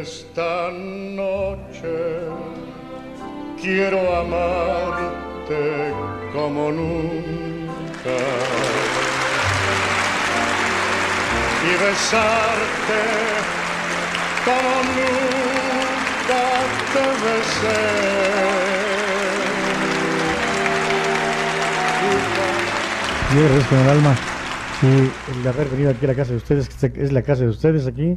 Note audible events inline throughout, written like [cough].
Esta noche quiero amarte como nunca y besarte como nunca te besé. Agradezco con el alma sí, el haber venido aquí a la casa de ustedes, que es la casa de ustedes aquí.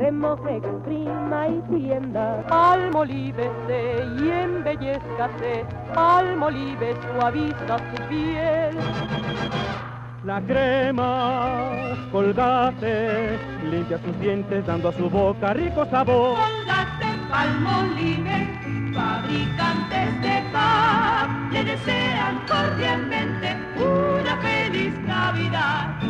Remoje, exprima y tienda. Almolívese y embellezcase, almolive suaviza su piel. La crema colgate limpia sus dientes dando a su boca rico sabor. Colgate Palmolive, fabricantes de paz, le desean cordialmente una feliz Navidad.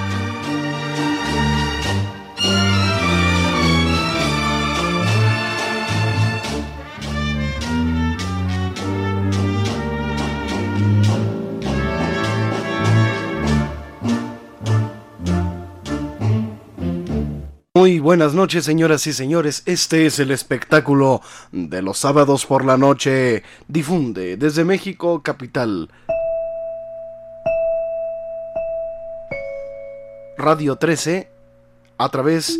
Muy buenas noches, señoras y señores. Este es el espectáculo de los sábados por la noche. Difunde desde México, capital. Radio 13 a través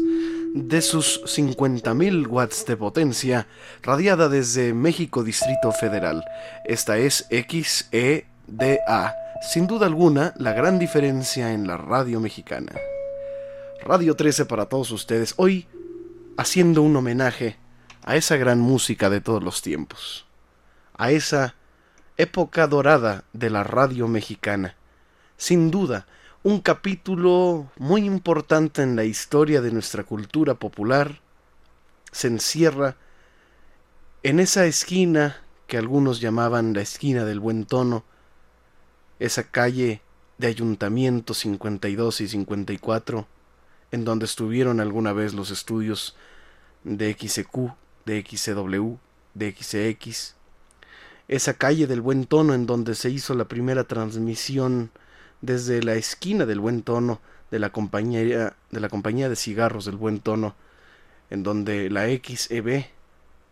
de sus 50.000 watts de potencia, radiada desde México Distrito Federal. Esta es XEDA, sin duda alguna la gran diferencia en la radio mexicana. Radio 13 para todos ustedes, hoy haciendo un homenaje a esa gran música de todos los tiempos, a esa época dorada de la radio mexicana. Sin duda, un capítulo muy importante en la historia de nuestra cultura popular se encierra en esa esquina que algunos llamaban la esquina del buen tono, esa calle de Ayuntamiento 52 y 54, en donde estuvieron alguna vez los estudios de XQ, de XCW, de XX, esa calle del buen tono en donde se hizo la primera transmisión desde la esquina del buen tono de la compañía de la compañía de cigarros del buen tono en donde la XEB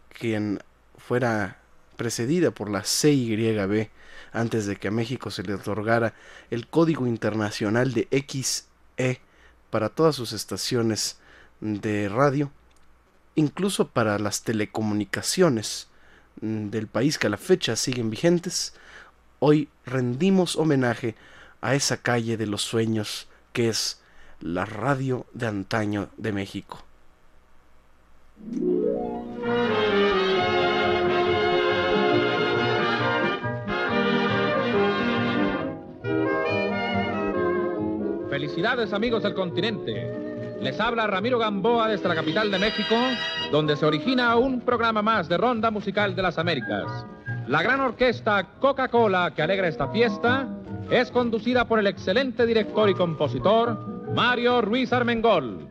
quien fuera precedida por la CYB antes de que a México se le otorgara el código internacional de XE para todas sus estaciones de radio, incluso para las telecomunicaciones del país que a la fecha siguen vigentes, hoy rendimos homenaje a esa calle de los sueños que es la radio de antaño de México. Felicidades amigos del continente. Les habla Ramiro Gamboa desde la capital de México, donde se origina un programa más de Ronda Musical de las Américas. La gran orquesta Coca-Cola que alegra esta fiesta es conducida por el excelente director y compositor Mario Ruiz Armengol.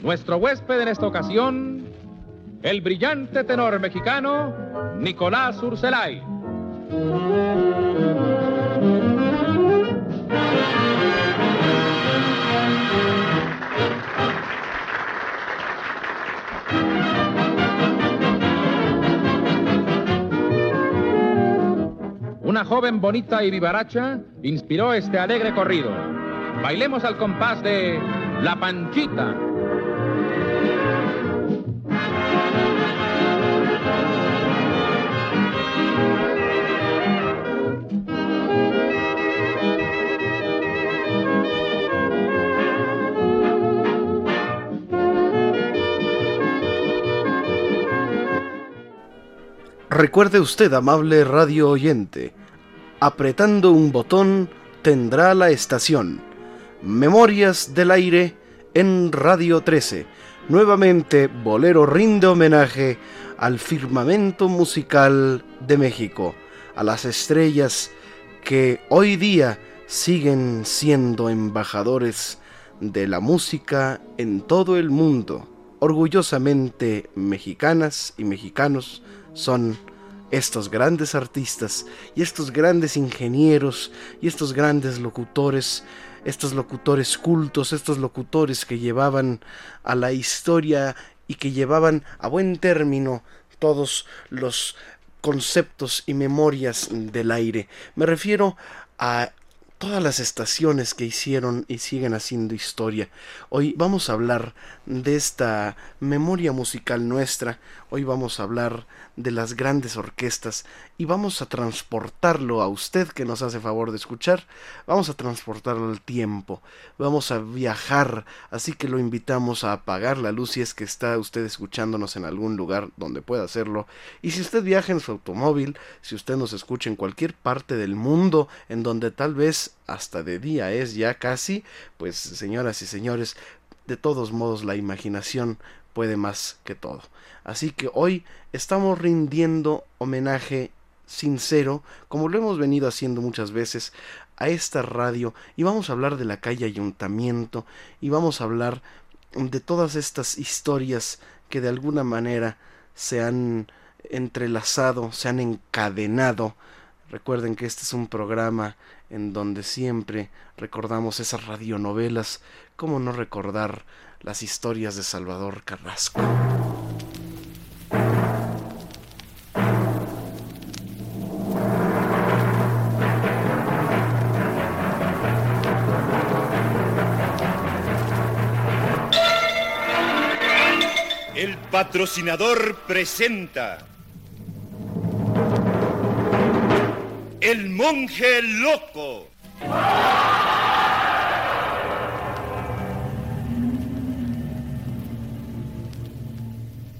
Nuestro huésped en esta ocasión, el brillante tenor mexicano Nicolás Urselay. Joven bonita y vivaracha inspiró este alegre corrido. Bailemos al compás de La Panchita. Recuerde usted, amable radio oyente, apretando un botón tendrá la estación. Memorias del aire en Radio 13. Nuevamente, Bolero rinde homenaje al firmamento musical de México, a las estrellas que hoy día siguen siendo embajadores de la música en todo el mundo. Orgullosamente mexicanas y mexicanos son estos grandes artistas y estos grandes ingenieros y estos grandes locutores, estos locutores cultos, estos locutores que llevaban a la historia y que llevaban a buen término todos los conceptos y memorias del aire. Me refiero a todas las estaciones que hicieron y siguen haciendo historia. Hoy vamos a hablar de esta memoria musical nuestra, hoy vamos a hablar de las grandes orquestas y vamos a transportarlo a usted que nos hace favor de escuchar, vamos a transportarlo al tiempo, vamos a viajar, así que lo invitamos a apagar la luz si es que está usted escuchándonos en algún lugar donde pueda hacerlo. Y si usted viaja en su automóvil, si usted nos escucha en cualquier parte del mundo en donde tal vez hasta de día es ya casi, pues señoras y señores, de todos modos la imaginación puede más que todo. Así que hoy estamos rindiendo homenaje sincero, como lo hemos venido haciendo muchas veces, a esta radio y vamos a hablar de la calle Ayuntamiento y vamos a hablar de todas estas historias que de alguna manera se han entrelazado, se han encadenado. Recuerden que este es un programa en donde siempre recordamos esas radionovelas, cómo no recordar las historias de Salvador Carrasco. patrocinador presenta El monje loco.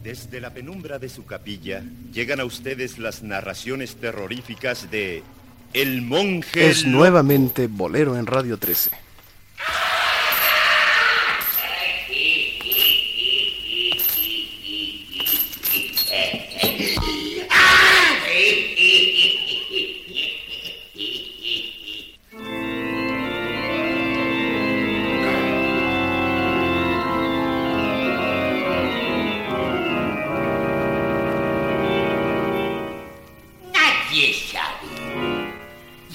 Desde la penumbra de su capilla llegan a ustedes las narraciones terroríficas de El monje Es nuevamente Bolero en Radio 13.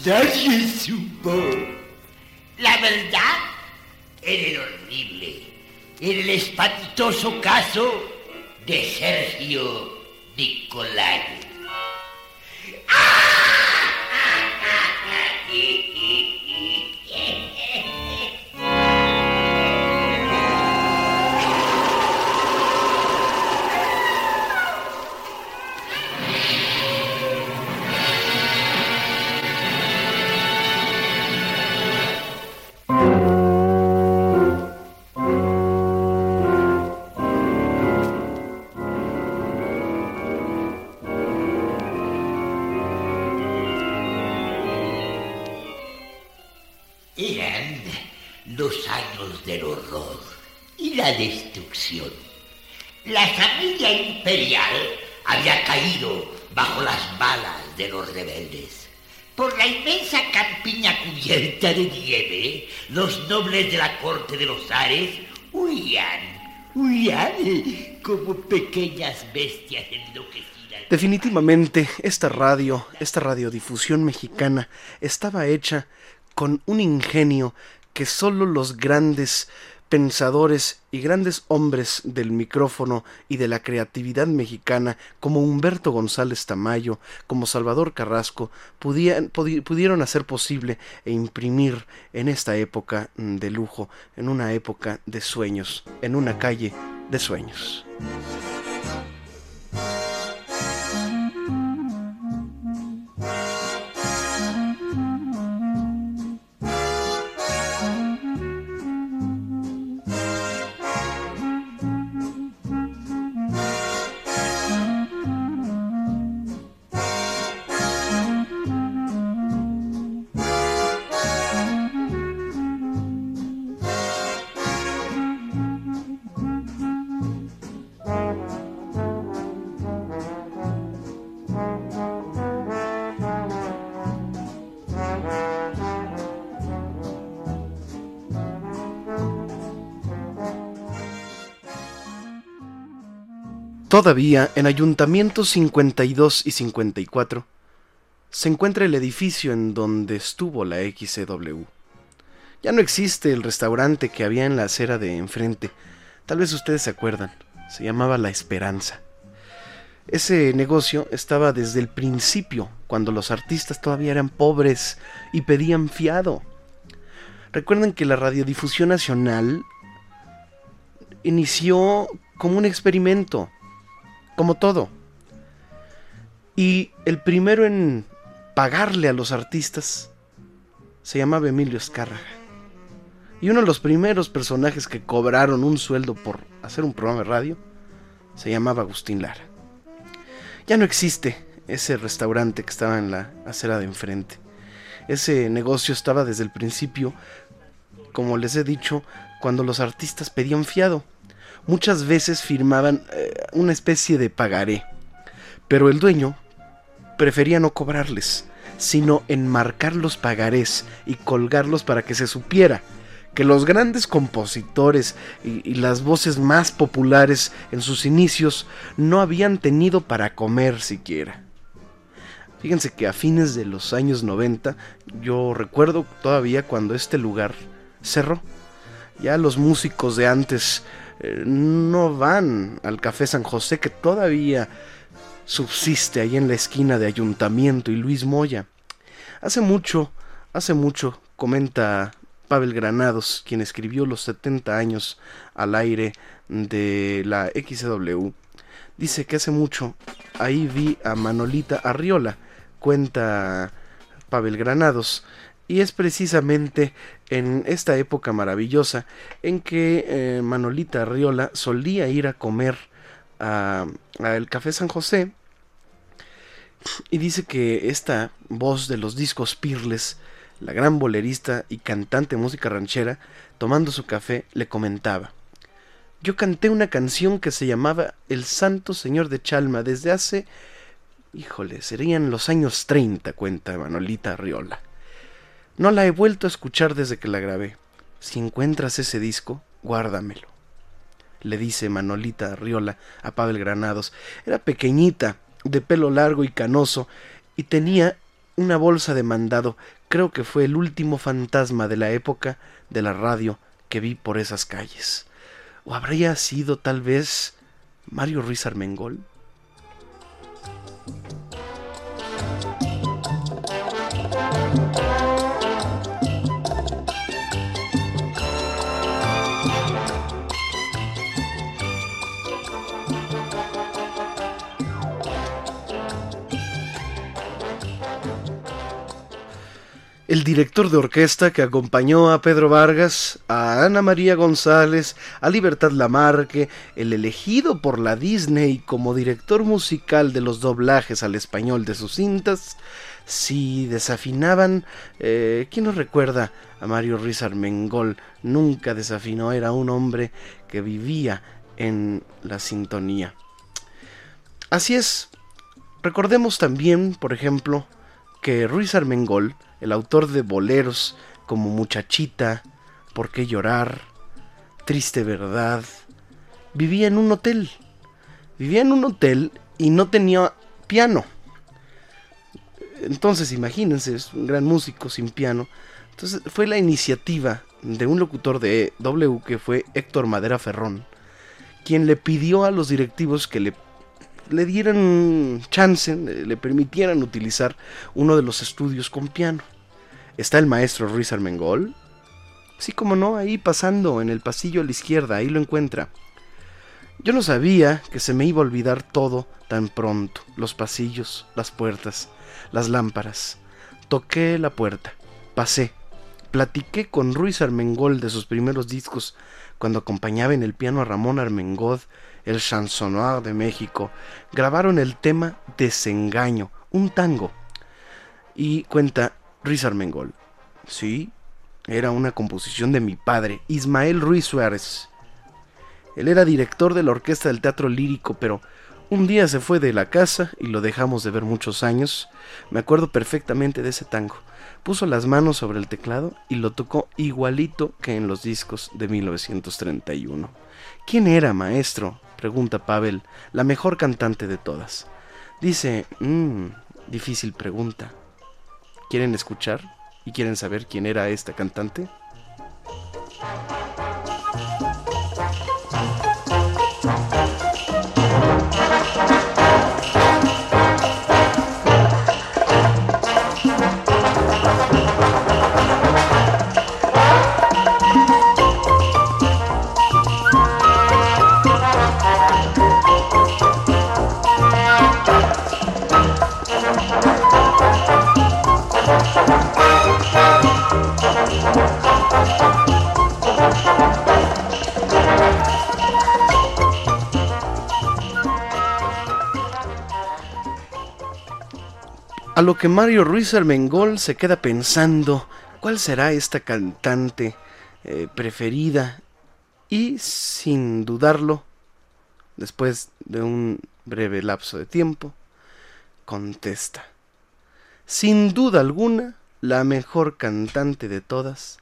Nadie supo. La verdad, en el horrible, en el espantoso caso de Sergio Nicolai. De nieve, los nobles de la corte de los Ares huían, huían como pequeñas bestias enloquecidas. Definitivamente, esta radio, esta radiodifusión mexicana, estaba hecha con un ingenio que solo los grandes pensadores y grandes hombres del micrófono y de la creatividad mexicana, como Humberto González Tamayo, como Salvador Carrasco, pudieron, hacer posible e imprimir en esta época de lujo, en una época de sueños, en una calle de sueños. Todavía en Ayuntamientos 52 y 54 se encuentra el edificio en donde estuvo la XCW. Ya no existe el restaurante que había en la acera de enfrente. Tal vez ustedes se acuerdan. Se llamaba La Esperanza. Ese negocio estaba desde el principio, cuando los artistas todavía eran pobres y pedían fiado. Recuerden que la radiodifusión nacional inició como un experimento, como todo. Y el primero en pagarle a los artistas se llamaba Emilio Escárraga. Y uno de los primeros personajes que cobraron un sueldo por hacer un programa de radio se llamaba Agustín Lara. Ya no existe ese restaurante que estaba en la acera de enfrente. Ese negocio estaba desde el principio, como les he dicho, cuando los artistas pedían fiado. Muchas veces firmaban eh, una especie de pagaré, pero el dueño prefería no cobrarles, sino enmarcar los pagarés y colgarlos para que se supiera que los grandes compositores y, y, las voces más populares en sus inicios no habían tenido para comer siquiera. Fíjense que a fines de los años 90, yo recuerdo todavía cuando este lugar cerró. Ya los músicos de antes no van al Café San José que todavía subsiste ahí en la esquina de Ayuntamiento y Luis Moya. Hace mucho, hace mucho, comenta Pavel Granados, quien escribió los 70 años al aire de la XW, Dice que hace mucho ahí vi a Manolita Arriola, cuenta Pavel Granados, y es precisamente en esta época maravillosa en que eh, Manolita Arriola solía ir a comer al Café San José y dice que esta voz de los discos Pirles, la gran bolerista y cantante de música ranchera, tomando su café, le comentaba. Yo canté una canción que se llamaba El Santo Señor de Chalma desde hace... Híjole, serían los años 30, cuenta Manolita Riola. No la he vuelto a escuchar desde que la grabé. Si encuentras ese disco, guárdamelo. Le dice Manolita Riola a Pavel Granados. Era pequeñita, de pelo largo y canoso, y tenía una bolsa de mandado. Creo que fue el último fantasma de la época de la radio que vi por esas calles. ¿O habría sido tal vez Mario Ruiz Armengol? El director de orquesta que acompañó a Pedro Vargas, a Ana María González, a Libertad Lamarque, el elegido por la Disney como director musical de los doblajes al español de sus cintas, si desafinaban, eh, ¿quién nos recuerda a Mario Ruiz Armengol? Nunca desafinó, era un hombre que vivía en la sintonía. Así es, recordemos también, por ejemplo, que Ruiz Armengol, el autor de boleros como Muchachita, ¿Por qué llorar? Triste verdad. Vivía en un hotel. Vivía en un hotel y no tenía piano. Entonces, imagínense, es un gran músico sin piano. Entonces, fue la iniciativa de un locutor de W que fue Héctor Madera Ferrón, quien le pidió a los directivos que le le dieran chance, le permitieran utilizar uno de los estudios con piano. Está el maestro Ruiz Armengol. Sí, como no, ahí pasando en el pasillo a la izquierda, ahí lo encuentra. Yo no sabía que se me iba a olvidar todo tan pronto. Los pasillos, las puertas, las lámparas. Toqué la puerta, pasé, platiqué con Ruiz Armengol de sus primeros discos cuando acompañaba en el piano a Ramón Armengol el chansonoir de México, grabaron el tema Desengaño, un tango. Y cuenta Ruiz Armengol. Sí, era una composición de mi padre, Ismael Ruiz Suárez. Él era director de la orquesta del teatro lírico, pero un día se fue de la casa y lo dejamos de ver muchos años. Me acuerdo perfectamente de ese tango. Puso las manos sobre el teclado y lo tocó igualito que en los discos de 1931. ¿Quién era, maestro? pregunta Pavel, la mejor cantante de todas. Dice, mmm, difícil pregunta. ¿Quieren escuchar y quieren saber quién era esta cantante? A lo que Mario Ruiz Armengol se queda pensando cuál será esta cantante eh, preferida y sin dudarlo, después de un breve lapso de tiempo, contesta. Sin duda alguna, la mejor cantante de todas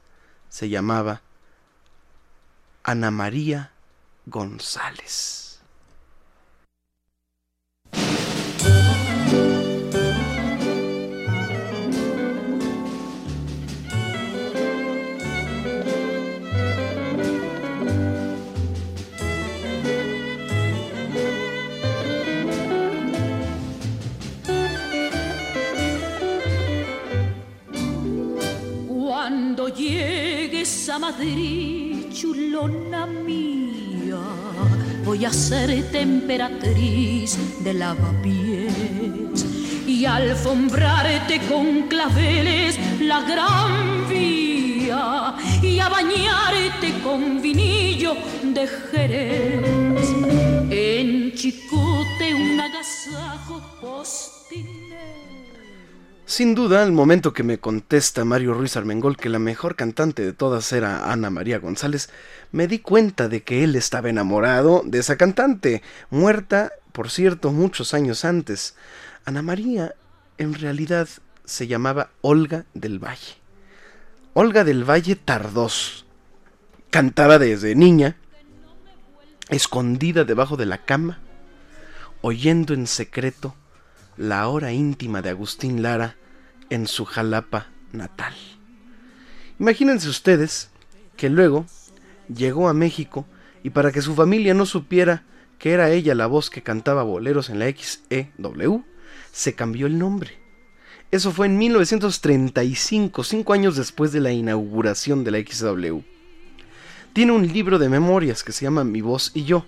se llamaba Ana María González. Cuando llegues Madrid, chulona mía, voy a ser temperatriz de lavapiés y alfombrarte con claveles la gran vía y a bañarte con vinillo de Jerez. En Chicote un agasajo postinero. Sin duda, al momento que me contesta Mario Ruiz Armengol que la mejor cantante de todas era Ana María González, me di cuenta de que él estaba enamorado de esa cantante, muerta, por cierto, muchos años antes. Ana María, en realidad, se llamaba Olga del Valle. Olga del Valle Tardós. Cantaba desde niña, escondida debajo de la cama, oyendo en secreto la hora íntima de Agustín Lara en su Jalapa natal. Imagínense ustedes que luego llegó a México y para que su familia no supiera que era ella la voz que cantaba boleros en la XEW, se cambió el nombre. Eso fue en 1935, cinco años después de la inauguración de la XW. Tiene un libro de memorias que se llama Mi voz y yo.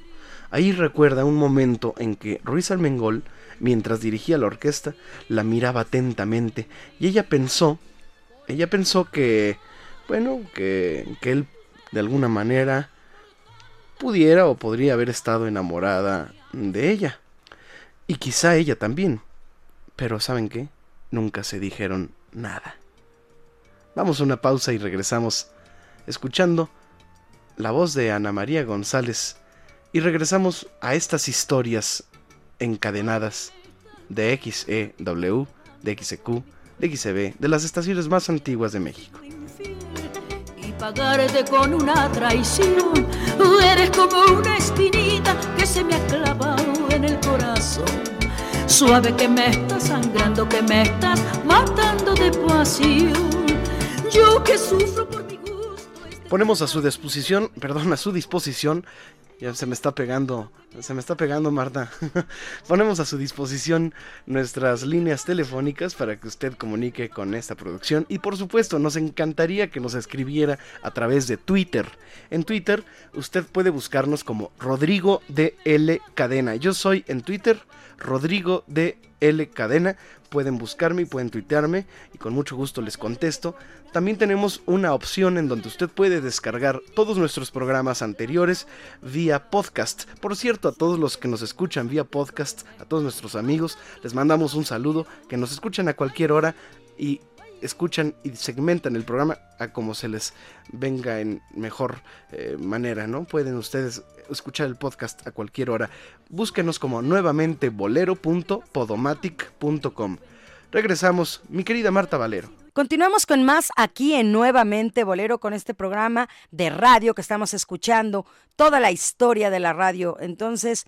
Ahí recuerda un momento en que Ruiz Almengol, mientras dirigía la orquesta, la miraba atentamente y ella pensó, ella pensó que, bueno, que, que él de alguna manera pudiera o podría haber estado enamorada de ella. Y quizá ella también. Pero ¿saben qué? Nunca se dijeron nada. Vamos a una pausa y regresamos escuchando la voz de Ana María González y regresamos a estas historias encadenadas de XEW, de XEQ, de XEB, de las estaciones más antiguas de México. y pagarte con una traición. Eres como una espinita que se me ha clavado en el corazón. Suave que me estás sangrando, que me estás matando de pasión. Yo que sufro por mi Ponemos a su disposición, [laughs] perdón, a su disposición ya se me está pegando, se me está pegando Marta. [laughs] Ponemos a su disposición nuestras líneas telefónicas para que usted comunique con esta producción y por supuesto nos encantaría que nos escribiera a través de Twitter. En Twitter usted puede buscarnos como Rodrigo de L Cadena. Yo soy en Twitter Rodrigo de L Cadena. Pueden buscarme y pueden tuitearme y con mucho gusto les contesto. También tenemos una opción en donde usted puede descargar todos nuestros programas anteriores vía podcast. Por cierto, a todos los que nos escuchan vía podcast, a todos nuestros amigos, les mandamos un saludo, que nos escuchan a cualquier hora y escuchan y segmentan el programa a como se les venga en mejor eh, manera, ¿no? Pueden ustedes escuchar el podcast a cualquier hora. Búsquenos como nuevamente bolero.podomatic.com. Regresamos, mi querida Marta Valero. Continuamos con más aquí en Nuevamente Bolero con este programa de radio que estamos escuchando, toda la historia de la radio. Entonces,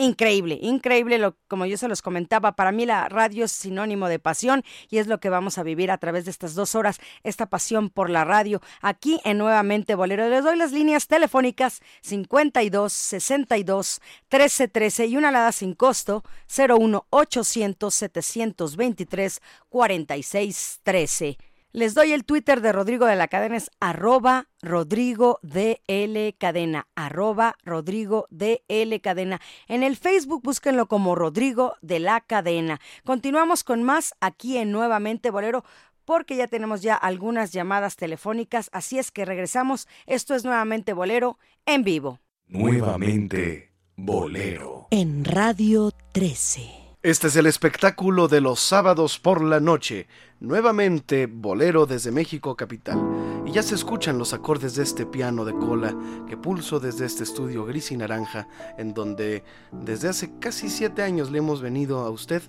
increíble, increíble, lo, como yo se los comentaba, para mí la radio es sinónimo de pasión y es lo que vamos a vivir a través de estas dos horas, esta pasión por la radio, aquí en Nuevamente Bolero. Les doy las líneas telefónicas 52 62 13 13 y una alada sin costo 01 800 723 46 13. Les doy el Twitter de Rodrigo de la Cadena, es arroba Rodrigo DL Cadena, arroba Rodrigo DL Cadena. En el Facebook búsquenlo como Rodrigo de la Cadena. Continuamos con más aquí en Nuevamente Bolero porque ya tenemos ya algunas llamadas telefónicas, así es que regresamos. Esto es Nuevamente Bolero en vivo. Nuevamente Bolero. En Radio 13. Este es el espectáculo de los sábados por la noche, nuevamente bolero desde México capital. Y ya se escuchan los acordes de este piano de cola que pulso desde este estudio gris y naranja, en donde desde hace casi siete años le hemos venido a usted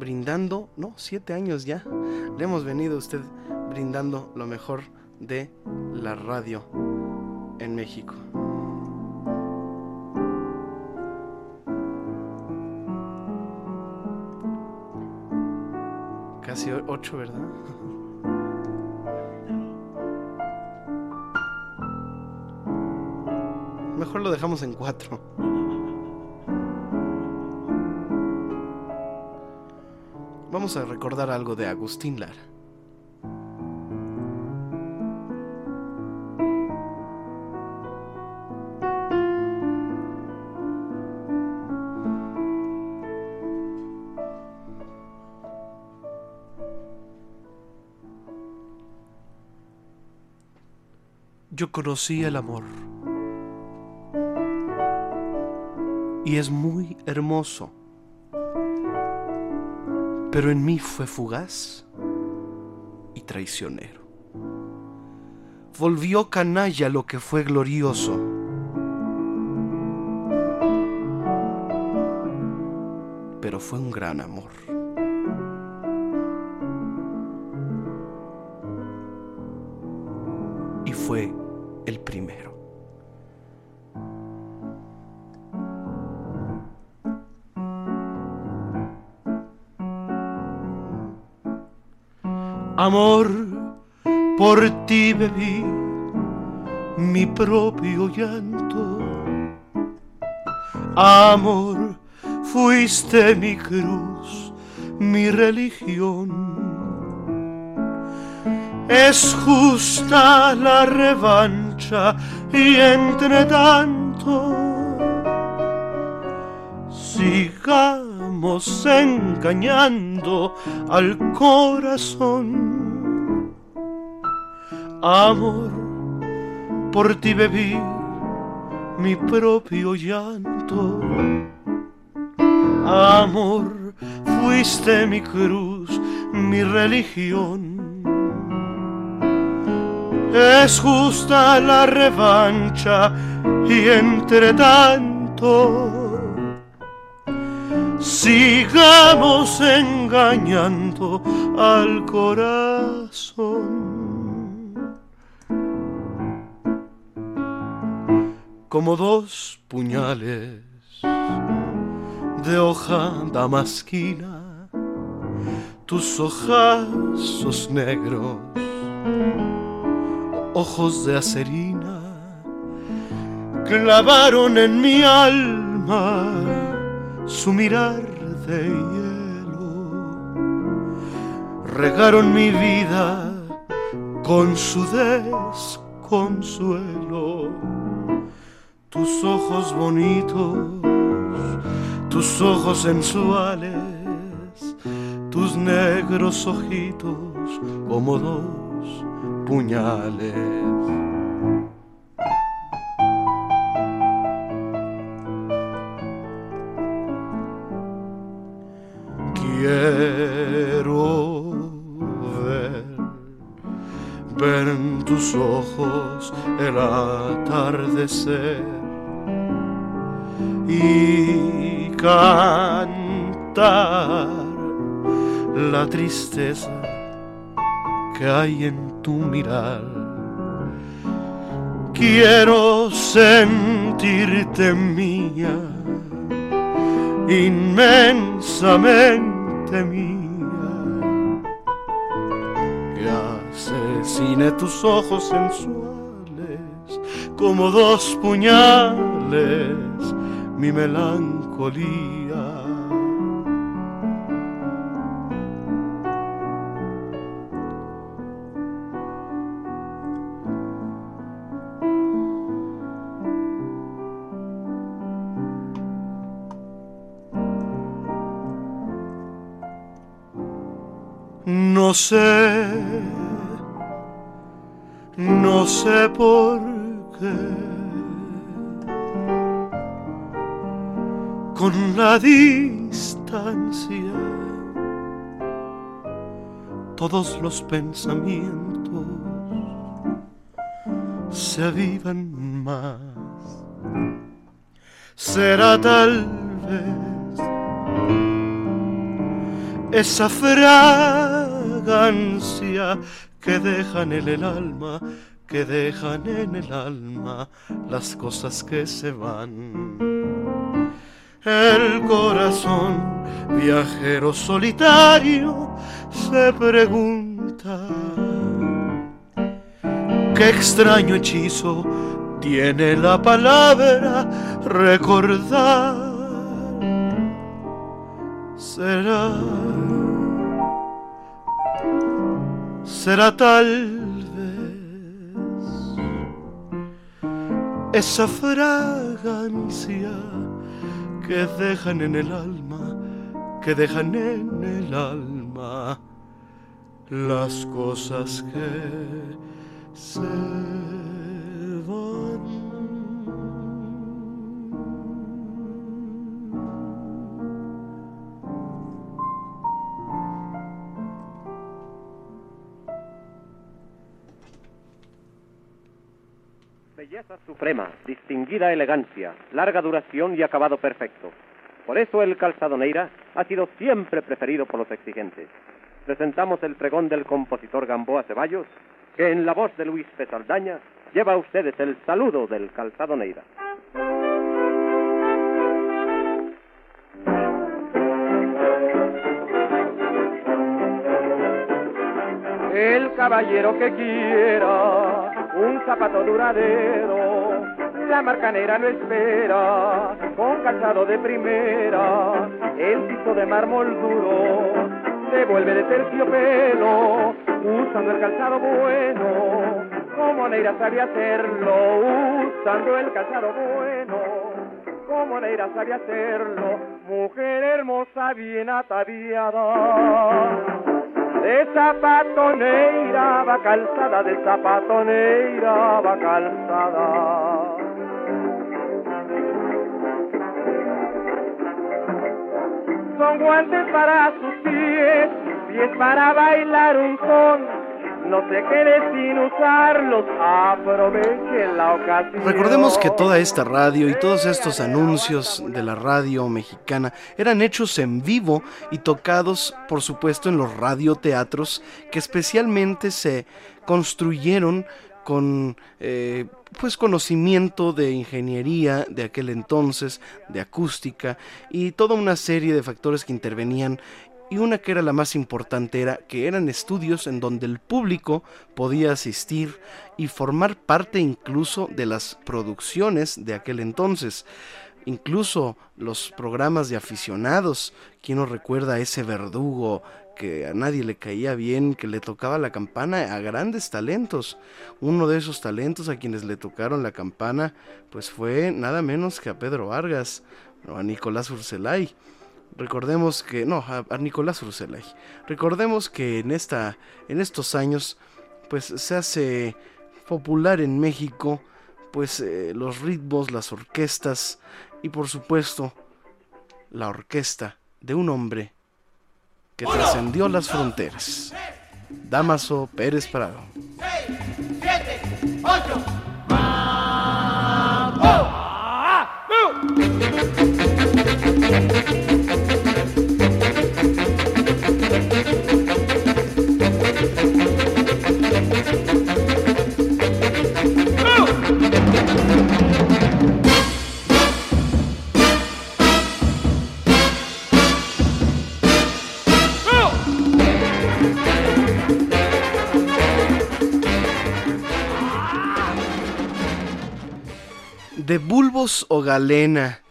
brindando, no, siete años ya, le hemos venido a usted brindando lo mejor de la radio en México. Casi ocho, ¿verdad? [laughs] Mejor lo dejamos en cuatro. Vamos a recordar algo de Agustín Lara. Yo conocí el amor. Y es muy hermoso. Pero en mí fue fugaz y traicionero. Volvió canalla lo que fue glorioso. Pero fue un gran amor. Amor, fuiste mi cruz, mi religión. Es justa la revancha y entre tanto sigamos engañando al corazón. Amor, por ti bebí mi propio llanto. Amor, fuiste mi cruz, mi religión. Es justa la revancha y entre tanto sigamos engañando al corazón. Como dos puñales de hoja damasquina, tus ojazos negros, ojos de acerina, clavaron en mi alma su mirar de hielo, regaron mi vida con su desconsuelo, tus ojos bonitos tus ojos sensuales, tus negros ojitos como dos puñales. Quiero ver, ver en tus ojos el atardecer y cantar la tristeza que hay en tu mirar. Quiero sentirte mía, inmensamente mía, que asesine tus ojos sensuales como dos puñales mi melancolía. No sé, no sé por distancia todos los pensamientos se avivan más. Será tal vez esa fragancia que dejan en el alma, que dejan en el alma las cosas que se van el corazón, viajero solitario, se pregunta qué extraño hechizo tiene la palabra recordar. Será, será tal vez esa fragancia que dejan en el alma, que dejan en el alma las cosas que se Belleza suprema, distinguida elegancia, larga duración y acabado perfecto. Por eso el calzado Neira ha sido siempre preferido por los exigentes. Presentamos el pregón del compositor Gamboa Ceballos, que en la voz de Luis Pesaldaña lleva a ustedes el saludo del calzado Neira. El caballero que quiera un zapato duradero, la marcanera no espera, con calzado de primera, el piso de mármol duro, se vuelve de terciopelo, usando el calzado bueno, como Neira sabe hacerlo, usando el calzado bueno, como Neira sabe hacerlo, mujer hermosa bien ataviada. De zapato neira va calzada, de zapato neira va calzada. Son guantes para sus pies, pies para bailar un son. No sin usarlos, aproveche la ocasión. Recordemos que toda esta radio y todos estos anuncios de la radio mexicana eran hechos en vivo y tocados, por supuesto, en los radioteatros que especialmente se construyeron con eh, pues conocimiento de ingeniería de aquel entonces, de acústica y toda una serie de factores que intervenían y una que era la más importante era que eran estudios en donde el público podía asistir y formar parte incluso de las producciones de aquel entonces. Incluso los programas de aficionados, ¿quién nos recuerda ese verdugo que a nadie le caía bien, que le tocaba la campana a grandes talentos? Uno de esos talentos a quienes le tocaron la campana, pues fue nada menos que a Pedro Vargas, o a Nicolás Urselay. Recordemos que, no, a, Nicolás Urselay. Recordemos que en, esta, en estos años, pues se hace popular en México, pues eh, los ritmos, las orquestas y por supuesto la orquesta de un hombre que trascendió las fronteras. Damaso Pérez Prado. De bulbos o galena.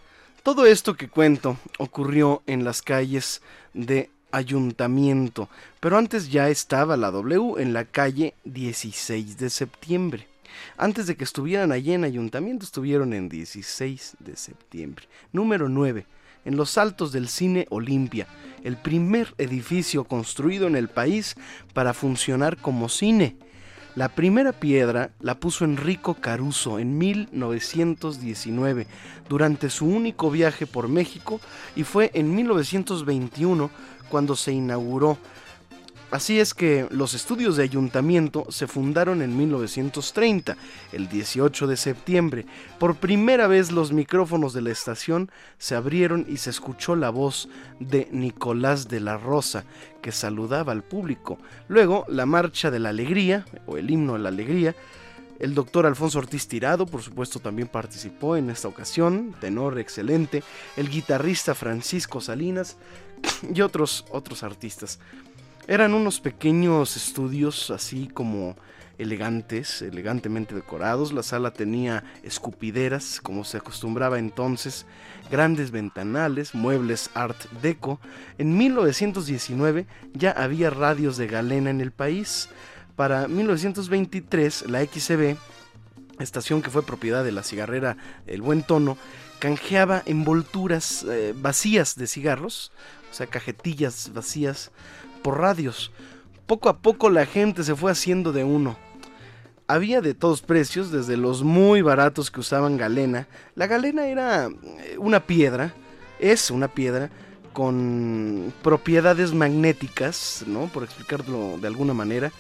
Todo esto que cuento ocurrió en las calles de ayuntamiento, pero antes ya estaba la W en la calle 16 de septiembre. Antes de que estuvieran allí en ayuntamiento, estuvieron en 16 de septiembre. Número 9. En los altos del Cine Olimpia, el primer edificio construido en el país para funcionar como cine. La primera piedra la puso Enrico Caruso en 1919 durante su único viaje por México y fue en 1921 cuando se inauguró Así es que los estudios de ayuntamiento se fundaron en 1930, el 18 de septiembre. Por primera vez los micrófonos de la estación se abrieron y se escuchó la voz de Nicolás de la Rosa, que saludaba al público. Luego, la Marcha de la Alegría, o el Himno de la Alegría, el doctor Alfonso Ortiz Tirado, por supuesto, también participó en esta ocasión, tenor excelente, el guitarrista Francisco Salinas y otros, otros artistas. Eran unos pequeños estudios así como elegantes, elegantemente decorados. La sala tenía escupideras, como se acostumbraba entonces, grandes ventanales, muebles art deco. En 1919 ya había radios de galena en el país. Para 1923 la XCB, estación que fue propiedad de la cigarrera El Buen Tono, canjeaba envolturas eh, vacías de cigarros, o sea, cajetillas vacías por radios. Poco a poco la gente se fue haciendo de uno. Había de todos precios, desde los muy baratos que usaban galena. La galena era eh, una piedra, es una piedra con propiedades magnéticas, ¿no? Por explicarlo de alguna manera,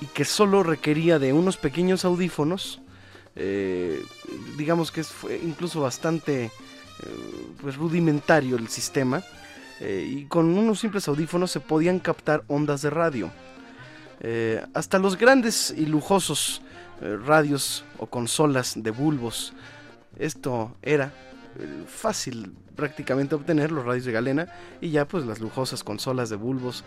y que solo requería de unos pequeños audífonos eh, digamos que fue incluso bastante eh, pues rudimentario el sistema eh, y con unos simples audífonos se podían captar ondas de radio. Eh, hasta los grandes y lujosos eh, radios o consolas de bulbos. Esto era fácil prácticamente obtener los radios de galena y ya pues las lujosas consolas de bulbos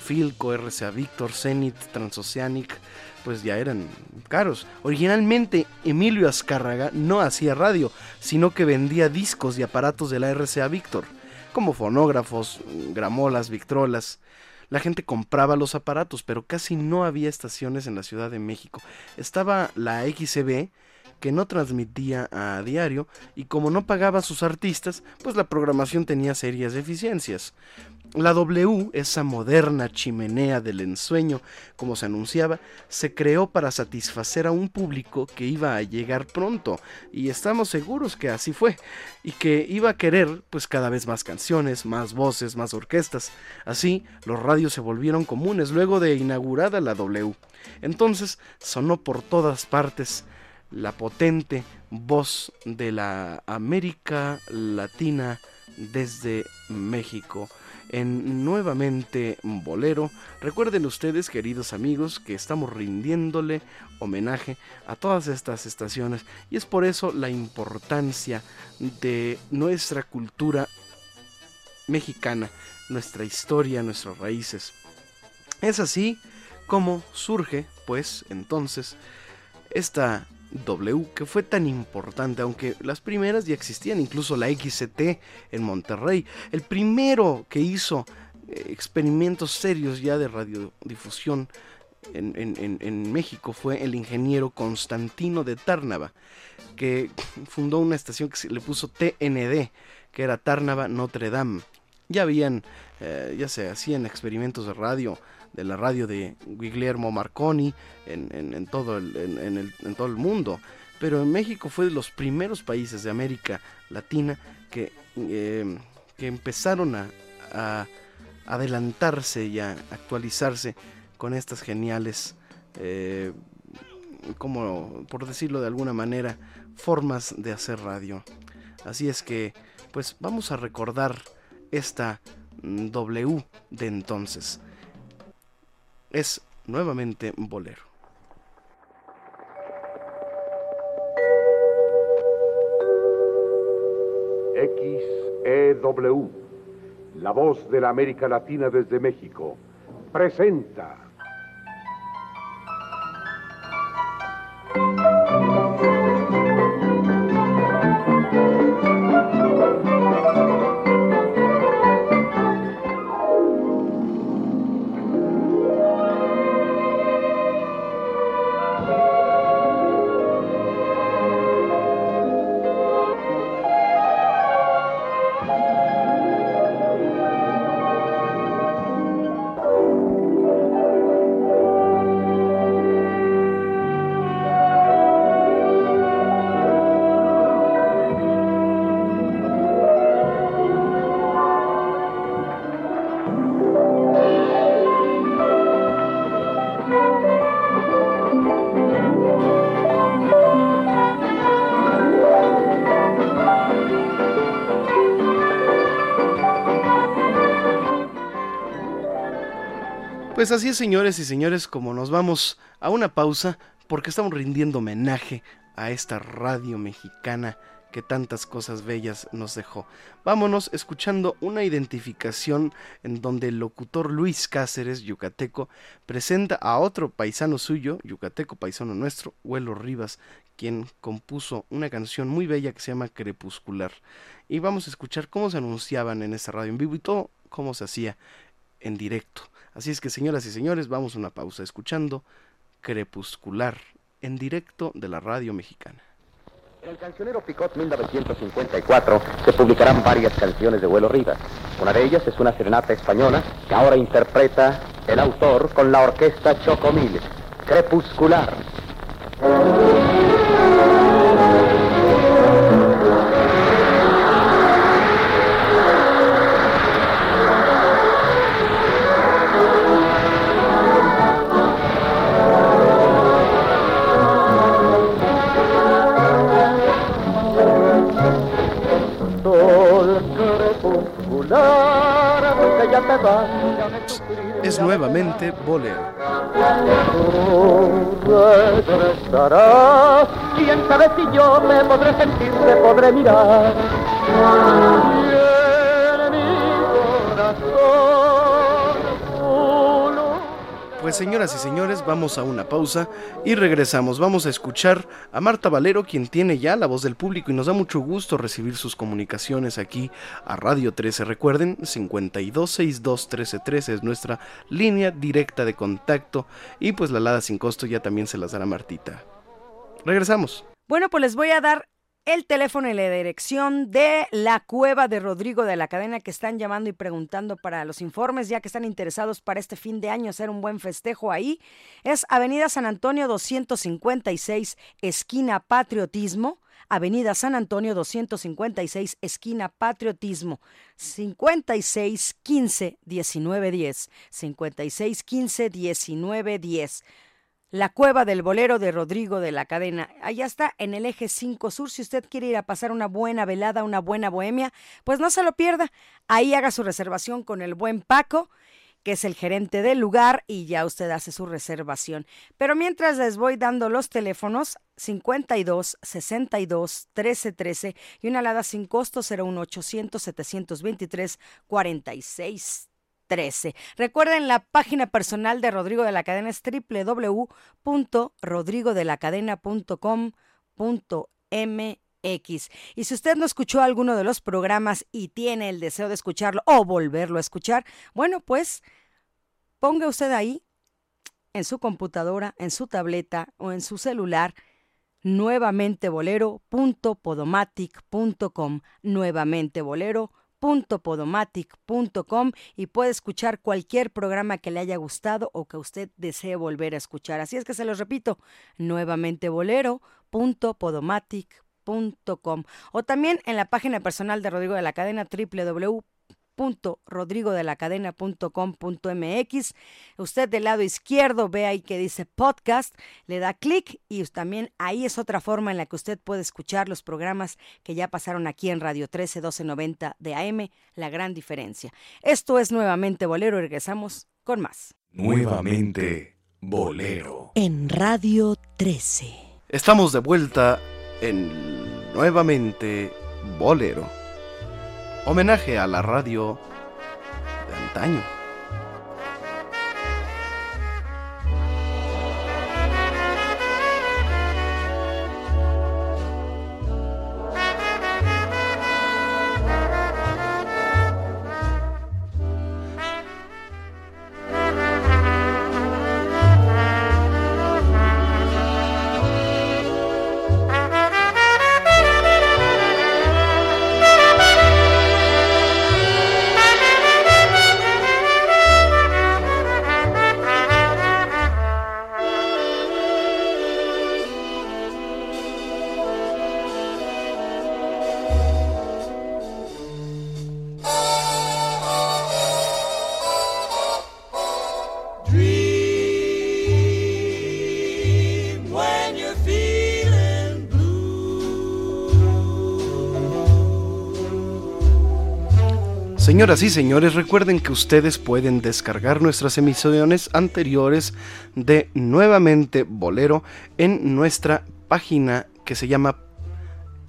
Filco, RCA Victor, Zenith, Transoceanic pues ya eran caros. Originalmente Emilio Azcárraga no hacía radio, sino que vendía discos y aparatos de la RCA Victor, como fonógrafos, gramolas, victrolas. La gente compraba los aparatos, pero casi no había estaciones en la Ciudad de México. Estaba la XCB, que no transmitía a diario, y como no pagaba a sus artistas, pues la programación tenía serias deficiencias. La W, esa moderna chimenea del ensueño, como se anunciaba, se creó para satisfacer a un público que iba a llegar pronto, y estamos seguros que así fue, y que iba a querer pues cada vez más canciones, más voces, más orquestas. Así, los radios se volvieron comunes luego de inaugurada la W. Entonces, sonó por todas partes la potente voz de la América Latina desde México en nuevamente Bolero. Recuerden ustedes, queridos amigos, que estamos rindiéndole homenaje a todas estas estaciones y es por eso la importancia de nuestra cultura mexicana, nuestra historia, nuestras raíces. Es así como surge, pues, entonces, esta W que fue tan importante, aunque las primeras ya existían, incluso la XCT en Monterrey. El primero que hizo eh, experimentos serios ya de radiodifusión en, México fue el ingeniero Constantino de Tárnava, que fundó una estación que se le puso TND, que era Tárnava Notre Dame. Ya habían, eh, ya se hacían experimentos de radio de la radio de Guillermo Marconi en, en, todo, el, en, todo el mundo. Pero en México fue de los primeros países de América Latina que, eh, que empezaron a, a, adelantarse y a actualizarse con estas geniales, eh, como por decirlo de alguna manera, formas de hacer radio. Así es que, pues vamos a recordar esta W de entonces es nuevamente bolero. XEW, la voz de la América Latina desde México, presenta. Pues así es, señores y señores, como nos vamos a una pausa, porque estamos rindiendo homenaje a esta radio mexicana que tantas cosas bellas nos dejó. Vámonos escuchando una identificación en donde el locutor Luis Cáceres, yucateco, presenta a otro paisano suyo, yucateco paisano nuestro, Huelo Rivas, quien compuso una canción muy bella que se llama Crepuscular. Y vamos a escuchar cómo se anunciaban en esta radio en vivo y todo cómo se hacía en directo. Así es que, señoras y señores, vamos a una pausa escuchando Crepuscular en directo de la radio mexicana. En el cancionero Picot 1954 se publicarán varias canciones de Vuelo Rivas. Una de ellas es una serenata española que ahora interpreta el autor con la orquesta Chocomil, Crepuscular. Es nuevamente bolero. Quién sabe si yo te podré sentir, te podré mirar. Pues señoras y señores, vamos a una pausa y regresamos. Vamos a escuchar a Marta Valero, quien tiene ya la voz del público y nos da mucho gusto recibir sus comunicaciones aquí a Radio 13. Recuerden, 52621313 es nuestra línea directa de contacto y pues la alada sin costo ya también se las dará Martita. Regresamos. Bueno, pues les voy a dar el teléfono y la dirección de la cueva de Rodrigo de la cadena que están llamando y preguntando para los informes, ya que están interesados para este fin de año hacer un buen festejo ahí. Es Avenida San Antonio 256, esquina Patriotismo. Avenida San Antonio 256, esquina Patriotismo, 56 15 19 10, 56 15 19 10. La cueva del bolero de Rodrigo de la cadena. Allá está en el eje 5 sur. Si usted quiere ir a pasar una buena velada, una buena bohemia, pues no se lo pierda. Ahí haga su reservación con el buen Paco, que es el gerente del lugar, y ya usted hace su reservación. Pero mientras les voy dando los teléfonos, 52 62 13 13 y una alada sin costo 01800 723 46 13. Recuerden, la página personal de Rodrigo de la Cadena es www.rodrigodelacadena.com.mx. Y si usted no escuchó alguno de los programas y tiene el deseo de escucharlo o volverlo a escuchar, bueno, pues ponga usted ahí en su computadora, en su tableta o en su celular nuevamente bolero.podomatic.com, nuevamente bolero podomatic.com y puede escuchar cualquier programa que le haya gustado o que usted desee volver a escuchar. Así es que se los repito, nuevamente bolero.podomatic.com o también en la página personal de Rodrigo de la Cadena www www.rodrigodelacadena.com.mx. Usted del lado izquierdo ve ahí que dice podcast, le da clic y también ahí es otra forma en la que usted puede escuchar los programas que ya pasaron aquí en Radio 13 1290 de AM, La Gran Diferencia. Esto es nuevamente Bolero y regresamos con más. Nuevamente Bolero. En Radio 13. Estamos de vuelta en nuevamente Bolero. Homenaje a la radio de antaño. Señoras y señores, recuerden que ustedes pueden descargar nuestras emisiones anteriores de Nuevamente Bolero en nuestra página que se llama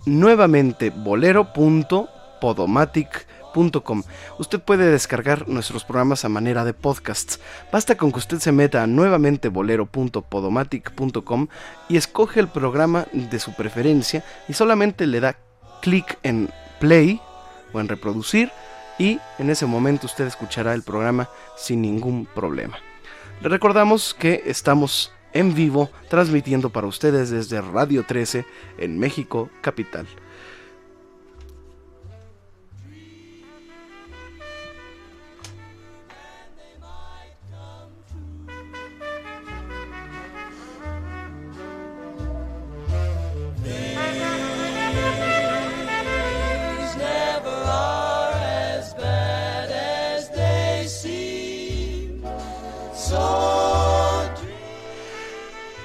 nuevamentebolero.podomatic.com. Usted puede descargar nuestros programas a manera de podcasts. Basta con que usted se meta a nuevamentebolero.podomatic.com y escoge el programa de su preferencia y solamente le da clic en play o en reproducir y en ese momento usted escuchará el programa sin ningún problema. Le recordamos que estamos en vivo transmitiendo para ustedes desde Radio 13 en México Capital.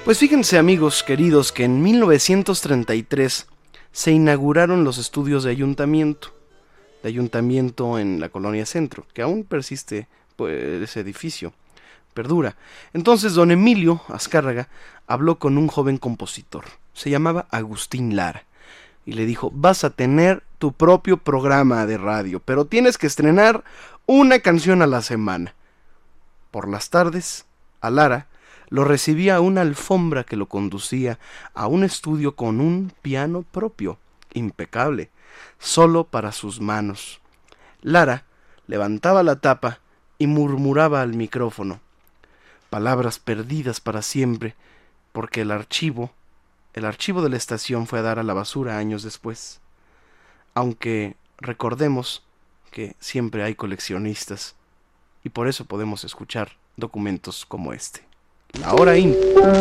Pues fíjense amigos queridos que en 1933 se inauguraron los estudios de ayuntamiento. de ayuntamiento en la colonia centro, que aún persiste pues, ese edificio, perdura. Entonces don Emilio Azcárraga habló con un joven compositor, se llamaba Agustín Lara, y le dijo, vas a tener tu propio programa de radio, pero tienes que estrenar una canción a la semana. Por las tardes, a Lara lo recibía una alfombra que lo conducía a un estudio con un piano propio, impecable, solo para sus manos. Lara levantaba la tapa y murmuraba al micrófono, palabras perdidas para siempre, porque el archivo, el archivo de la estación fue a dar a la basura años después. Aunque recordemos que siempre hay coleccionistas, y por eso podemos escuchar documentos como este. La hora íntima.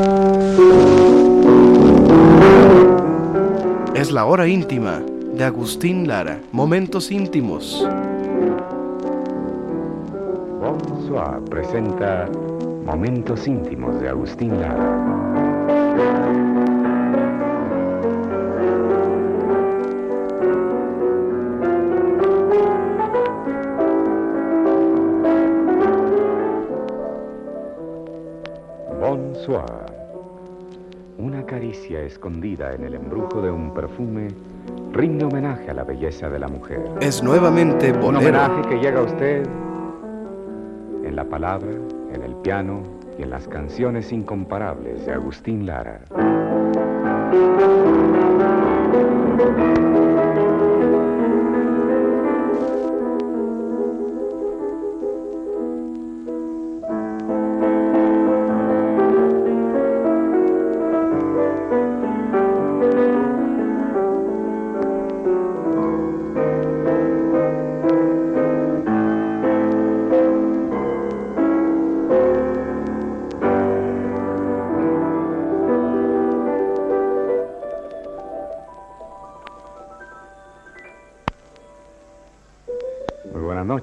Es la hora íntima de Agustín Lara. Momentos íntimos. Bonsoir presenta Momentos íntimos de Agustín Lara. Una caricia escondida en el embrujo de un perfume rinde homenaje a la belleza de la mujer. Es nuevamente Un bolero. homenaje que llega a usted en la palabra, en el piano y en las canciones incomparables de Agustín Lara.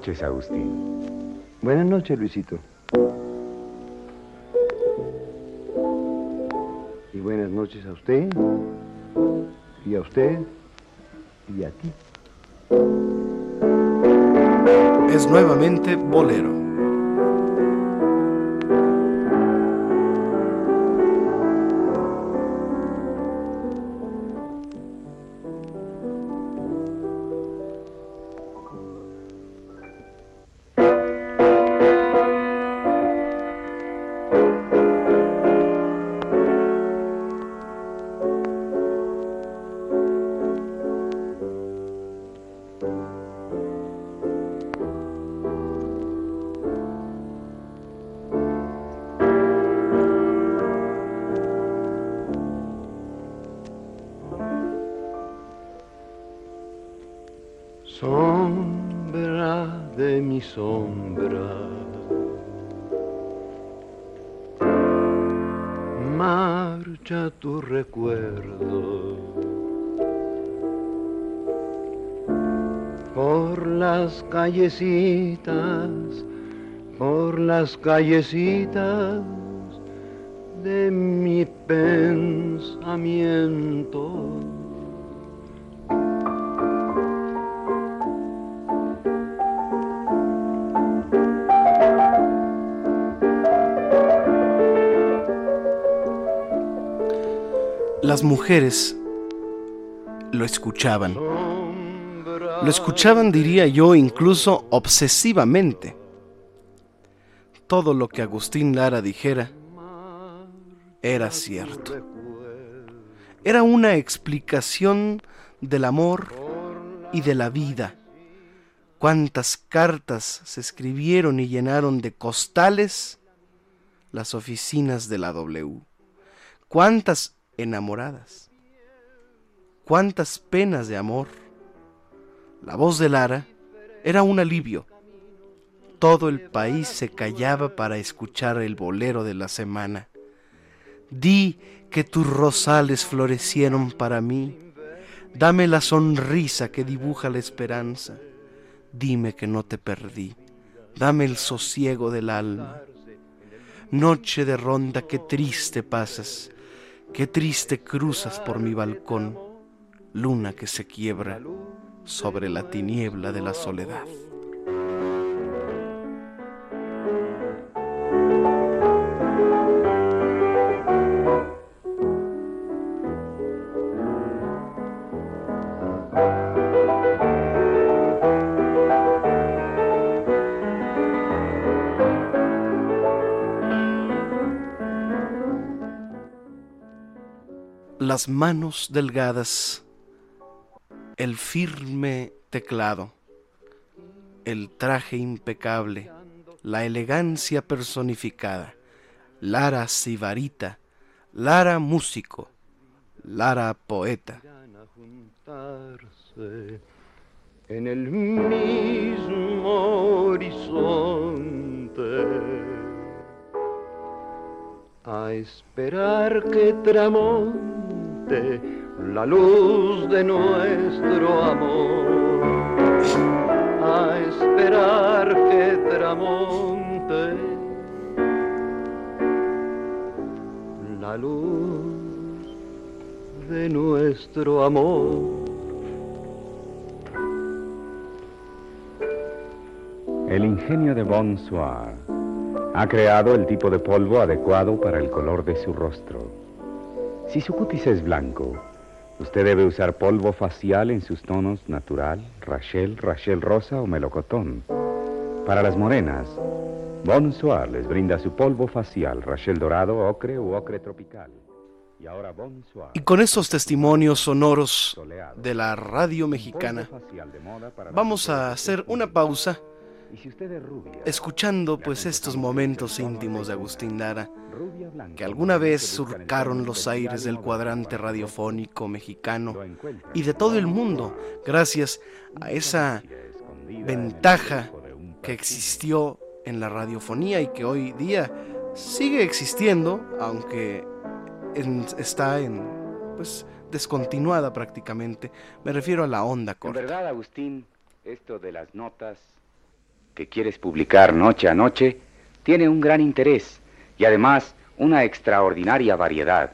Noches, Agustín. Buenas noches, Luisito. Y buenas noches a usted, y a usted, y a ti. Es nuevamente bolero. Por las callecitas de mi pensamiento. Las mujeres lo escuchaban. Lo escuchaban, diría yo, incluso obsesivamente. Todo lo que Agustín Lara dijera era cierto. Era una explicación del amor y de la vida. Cuántas cartas se escribieron y llenaron de costales las oficinas de la W. Cuántas enamoradas. Cuántas penas de amor. La voz de Lara era un alivio. Todo el país se callaba para escuchar el bolero de la semana. Di que tus rosales florecieron para mí. Dame la sonrisa que dibuja la esperanza. Dime que no te perdí. Dame el sosiego del alma. Noche de ronda, qué triste pasas. Qué triste cruzas por mi balcón. Luna que se quiebra. Sobre la tiniebla de la soledad. las manos delgadas, el firme teclado, el traje impecable, la elegancia personificada, Lara Sibarita, Lara músico, Lara poeta. En el mismo horizonte a esperar que tramonte la luz de nuestro amor, a esperar que tramonte la luz de nuestro amor. El ingenio de Bonsoir ha creado el tipo de polvo adecuado para el color de su rostro. Si su cutis es blanco, usted debe usar polvo facial en sus tonos natural, Rachel, Rachel rosa o melocotón. Para las morenas, Bonsoir les brinda su polvo facial, Rachel dorado, ocre u ocre tropical. Y ahora Bonsoir. Y con estos testimonios sonoros de la radio mexicana, vamos a hacer una pausa escuchando pues estos momentos íntimos de Agustín Lara, que alguna vez surcaron los aires del cuadrante radiofónico mexicano y de todo el mundo, gracias a esa ventaja que existió en la radiofonía y que hoy día sigue existiendo, aunque está en pues descontinuada prácticamente. Me refiero a la onda corta. En verdad, Agustín, esto de las notas que quieres publicar noche a noche tiene un gran interés y además una extraordinaria variedad,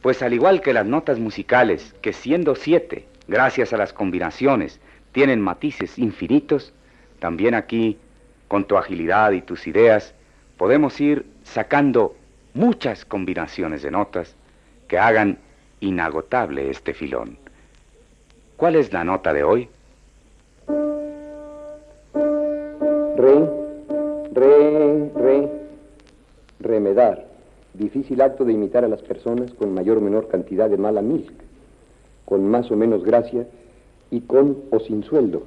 pues al igual que las notas musicales, que siendo siete, gracias a las combinaciones, tienen matices infinitos, también aquí, con tu agilidad y tus ideas, podemos ir sacando muchas combinaciones de notas que hagan inagotable este filón. ¿Cuál es la nota de hoy? Re, re, re, remedar. Difícil acto de imitar a las personas con mayor o menor cantidad de mala milk, con más o menos gracia y con o sin sueldo,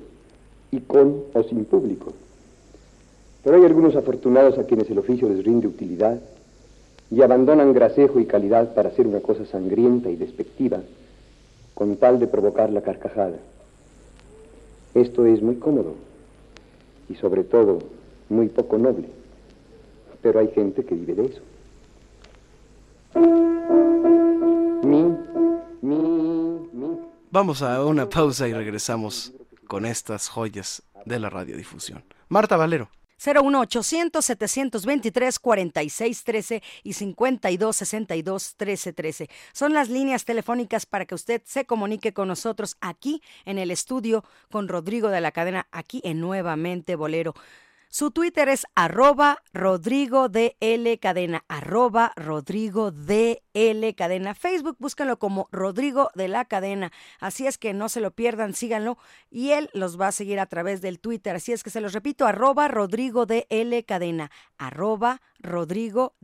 y con o sin público. Pero hay algunos afortunados a quienes el oficio les rinde utilidad y abandonan gracejo y calidad para hacer una cosa sangrienta y despectiva con tal de provocar la carcajada. Esto es muy cómodo y sobre todo muy poco noble. Pero hay gente que vive de eso. Mi, mi, mi. Vamos a una pausa y regresamos con estas joyas de la radiodifusión. Marta Valero. 01800-723-4613 y 5262-1313. Son las líneas telefónicas para que usted se comunique con nosotros aquí en el estudio con Rodrigo de la Cadena, aquí en Nuevamente Bolero. Su Twitter es arroba Rodrigo L Cadena, arroba Rodrigo L Cadena. Facebook, búsquenlo como Rodrigo de la Cadena. Así es que no se lo pierdan, síganlo y él los va a seguir a través del Twitter. Así es que se los repito, arroba Rodrigo L Cadena, arroba Rodrigo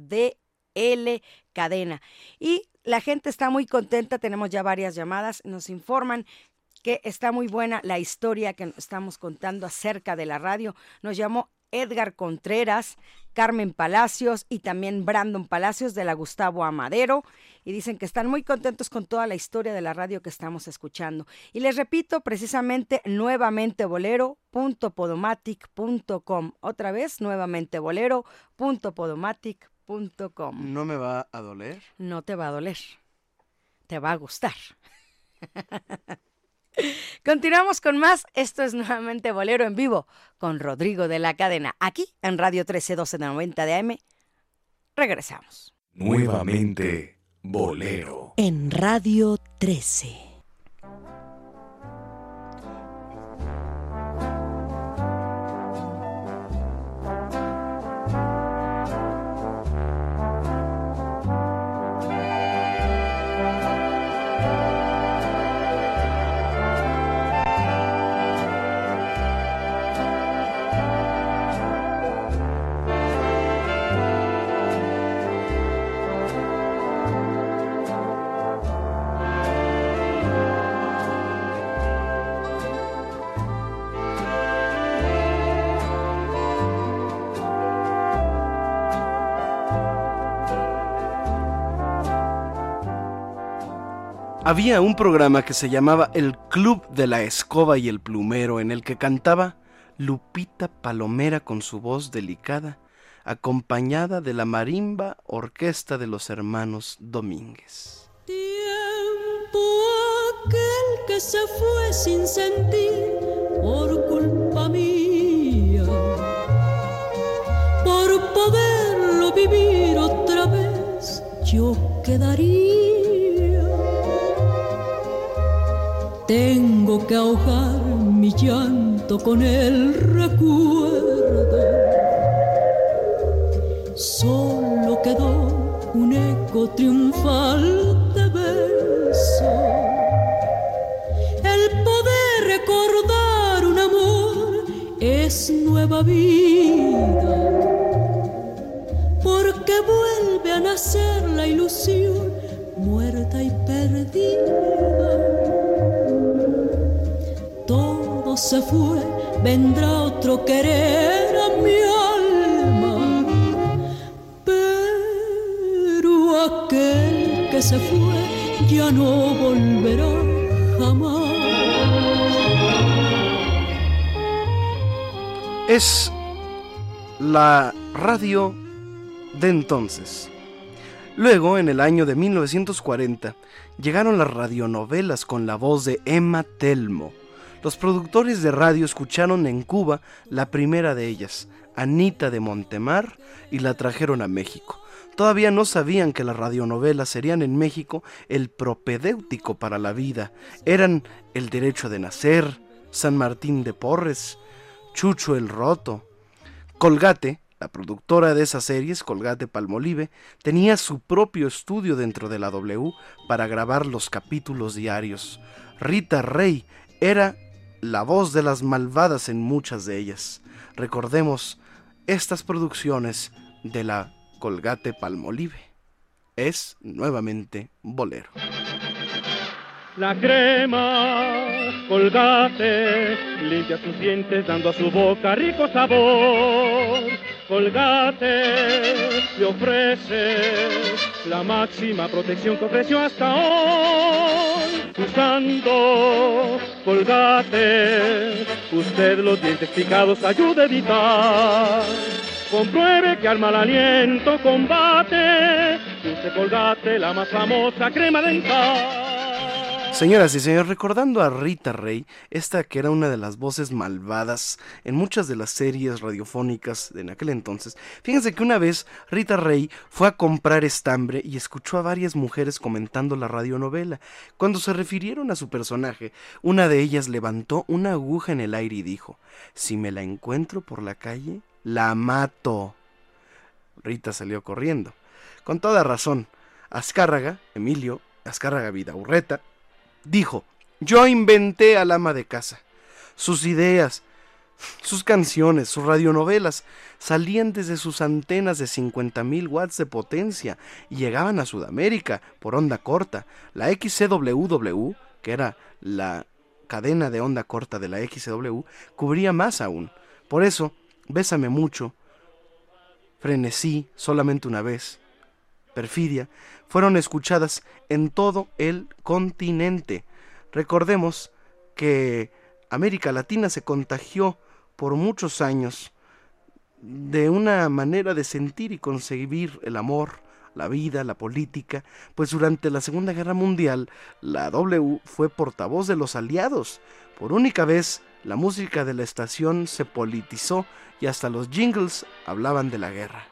L Cadena. Y la gente está muy contenta, tenemos ya varias llamadas, nos informan que está muy buena la historia que estamos contando acerca de la radio. Nos llamó Edgar Contreras, Carmen Palacios y también Brandon Palacios de la Gustavo Amadero y dicen que están muy contentos con toda la historia de la radio que estamos escuchando. Y les repito precisamente nuevamente bolero.podomatic.com. Otra vez nuevamente bolero.podomatic.com. ¿No me va a doler? No te va a doler. Te va a gustar. [laughs] Continuamos con más. Esto es nuevamente Bolero en vivo con Rodrigo de la Cadena, aquí en Radio 131290 de AM. Regresamos. Nuevamente Bolero. En Radio 13. Había un programa que se llamaba El Club de la Escoba y el Plumero, en el que cantaba Lupita Palomera con su voz delicada, acompañada de la marimba orquesta de los hermanos Domínguez. Tiempo aquel que se fue sin sentir por culpa mía, por poderlo vivir otra vez, yo quedaría. Tengo que ahogar mi llanto con el recuerdo. Solo quedó un eco triunfal de beso. El poder recordar un amor es nueva vida. Porque vuelve a nacer la ilusión muerta y perdida se fue, vendrá otro querer a mi alma. Pero aquel que se fue ya no volverá jamás. Es la radio de entonces. Luego, en el año de 1940, llegaron las radionovelas con la voz de Emma Telmo. Los productores de radio escucharon en Cuba la primera de ellas, Anita de Montemar, y la trajeron a México. Todavía no sabían que las radionovelas serían en México el propedéutico para la vida. Eran El derecho de nacer, San Martín de Porres, Chucho el Roto. Colgate, la productora de esas series, Colgate Palmolive, tenía su propio estudio dentro de la W para grabar los capítulos diarios. Rita Rey era la voz de las malvadas en muchas de ellas. Recordemos estas producciones de la Colgate Palmolive. Es nuevamente bolero. La crema, colgate, limpia sus dientes dando a su boca rico sabor. Colgate le ofrece la máxima protección que ofreció hasta hoy. Usando colgate, usted los dientes picados ayuda a evitar. Compruebe que al mal aliento combate. Use colgate, la más famosa crema dental. Señoras y señores, recordando a Rita Rey, esta que era una de las voces malvadas en muchas de las series radiofónicas de en aquel entonces, fíjense que una vez Rita Rey fue a comprar estambre y escuchó a varias mujeres comentando la radionovela. Cuando se refirieron a su personaje, una de ellas levantó una aguja en el aire y dijo, si me la encuentro por la calle, la mato. Rita salió corriendo. Con toda razón, Azcárraga, Emilio, Azcárraga Vidaurreta, dijo, yo inventé al ama de casa. Sus ideas, sus canciones, sus radionovelas salían desde sus antenas de 50.000 watts de potencia y llegaban a Sudamérica por onda corta. La XCWW, que era la cadena de onda corta de la XCW, cubría más aún. Por eso, Bésame mucho, Frenesí, solamente una vez, Perfidia, fueron escuchadas en todo el continente. Recordemos que América Latina se contagió por muchos años de una manera de sentir y concebir el amor, la vida, la política, pues durante la Segunda Guerra Mundial la W fue portavoz de los aliados. Por única vez, la música de la estación se politizó y hasta los jingles hablaban de la guerra.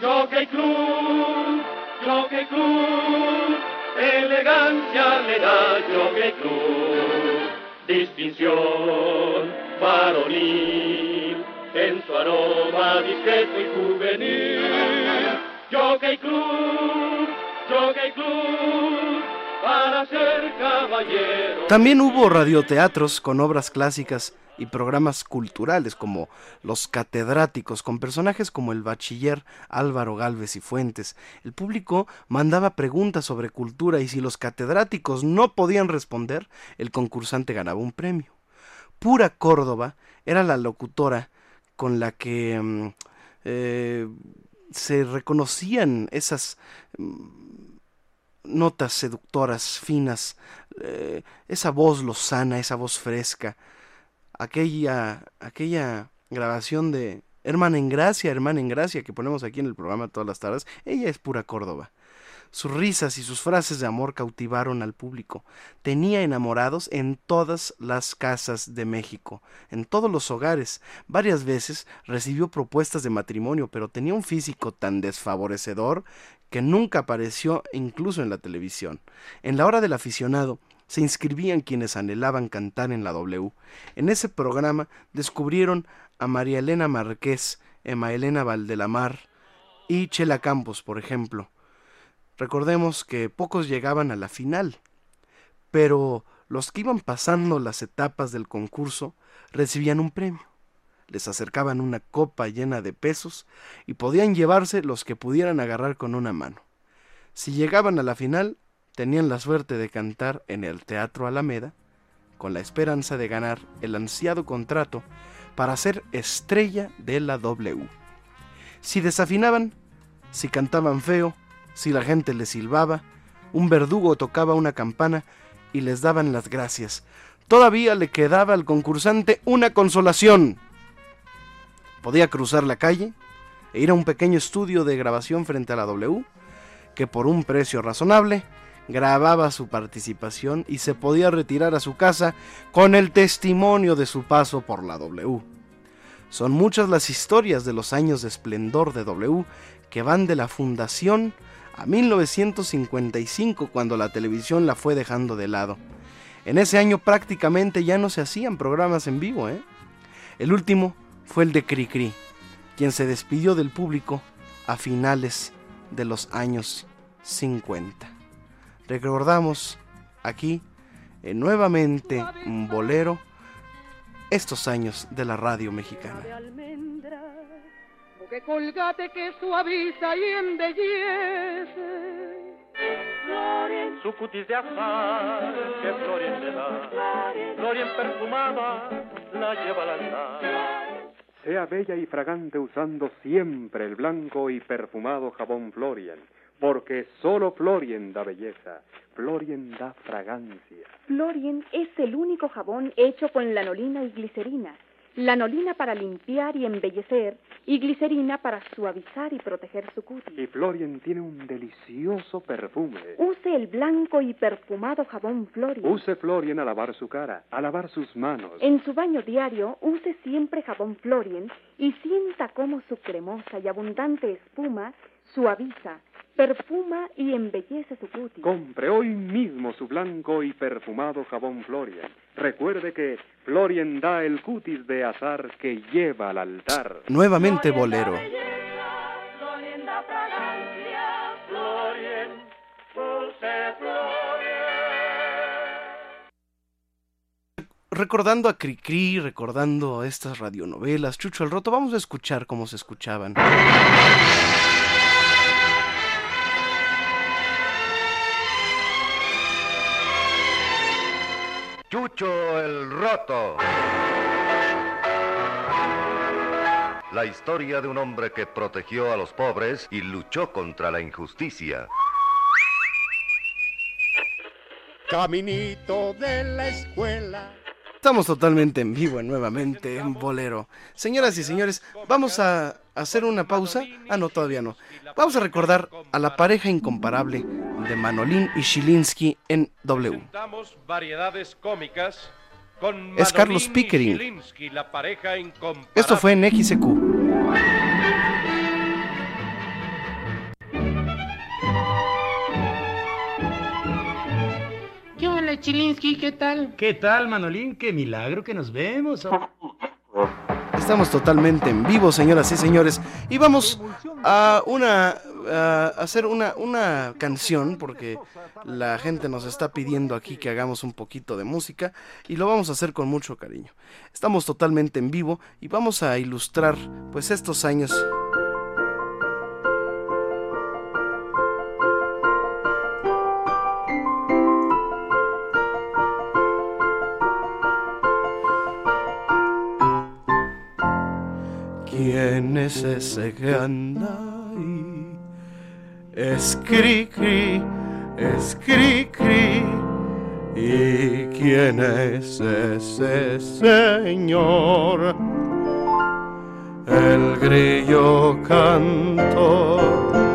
Jockey Club, Jockey Club, elegancia le da Jockey Club, distinción varonil, en su aroma discreto y juvenil. Jockey Club, Jockey Club, para ser caballero. También hubo radioteatros con obras clásicas y programas culturales como Los Catedráticos, con personajes como el bachiller Álvaro Galvez y Fuentes. El público mandaba preguntas sobre cultura y si los catedráticos no podían responder, el concursante ganaba un premio. Pura Córdoba era la locutora con la que mm, eh, se reconocían esas mm, notas seductoras, finas, eh, esa voz lozana, esa voz fresca, aquella, aquella grabación de Hermana en Gracia, Hermana en Gracia, que ponemos aquí en el programa todas las tardes, ella es pura Córdoba. Sus risas y sus frases de amor cautivaron al público. Tenía enamorados en todas las casas de México, en todos los hogares. Varias veces recibió propuestas de matrimonio, pero tenía un físico tan desfavorecedor que nunca apareció incluso en la televisión. En la hora del aficionado, se inscribían quienes anhelaban cantar en la W. En ese programa descubrieron a María Elena Marqués, Emma Elena Valdelamar y Chela Campos, por ejemplo. Recordemos que pocos llegaban a la final, pero los que iban pasando las etapas del concurso recibían un premio. Les acercaban una copa llena de pesos y podían llevarse los que pudieran agarrar con una mano. Si llegaban a la final, tenían la suerte de cantar en el Teatro Alameda, con la esperanza de ganar el ansiado contrato para ser estrella de la W. Si desafinaban, si cantaban feo, si la gente les silbaba, un verdugo tocaba una campana y les daban las gracias. Todavía le quedaba al concursante una consolación. Podía cruzar la calle e ir a un pequeño estudio de grabación frente a la W, que por un precio razonable grababa su participación y se podía retirar a su casa con el testimonio de su paso por la W. Son muchas las historias de los años de esplendor de W que van de la fundación a 1955 cuando la televisión la fue dejando de lado. En ese año prácticamente ya no se hacían programas en vivo. ¿eh? El último fue el de Cricri, quien se despidió del público a finales de los años 50. Recordamos aquí eh, nuevamente un bolero estos años de la radio mexicana. que colgate que suaviza y embellece. Florien, su cutis de azar, que Florien le da. Florien perfumada, la lleva al altar. Sea bella y fragante usando siempre el blanco y perfumado jabón Florian, porque solo Florien da belleza, Florien da fragancia. Florien es el único jabón hecho con lanolina y glicerina. Lanolina para limpiar y embellecer y glicerina para suavizar y proteger su cutis. Y Florien tiene un delicioso perfume. Use el blanco y perfumado jabón Florien. Use Florien a lavar su cara, a lavar sus manos. En su baño diario, use siempre jabón Florien y sienta cómo su cremosa y abundante espuma suaviza, perfuma y embellece su cutis. Compre hoy mismo su blanco y perfumado jabón Florian. Recuerde que Florian da el cutis de azar que lleva al altar. Nuevamente bolero. Recordando a Cricri, recordando estas radionovelas, Chucho el Roto, vamos a escuchar cómo se escuchaban. Chucho el Roto. La historia de un hombre que protegió a los pobres y luchó contra la injusticia. Caminito de la escuela. Estamos totalmente en vivo nuevamente en Bolero. Señoras y señores, vamos a hacer una pausa. Ah, no, todavía no. Vamos a recordar a la pareja incomparable de Manolín y Shilinsky en W. Presentamos variedades cómicas con Es Carlos Pickering. Zielinski, la pareja incomparable. Esto fue en XQ. ¿Qué hola, Chilinsky? ¿Qué tal? ¿Qué tal, Manolín? Qué milagro que nos vemos. [laughs] Estamos totalmente en vivo, señoras y señores, y vamos a una hacer una, una canción porque la gente nos está pidiendo aquí que hagamos un poquito de música y lo vamos a hacer con mucho cariño. Estamos totalmente en vivo y vamos a ilustrar pues estos años ¿Quién es ese que anda ahí? Es cri cri, es cri cri. ¿Y quién es ese señor? El grillo cantor.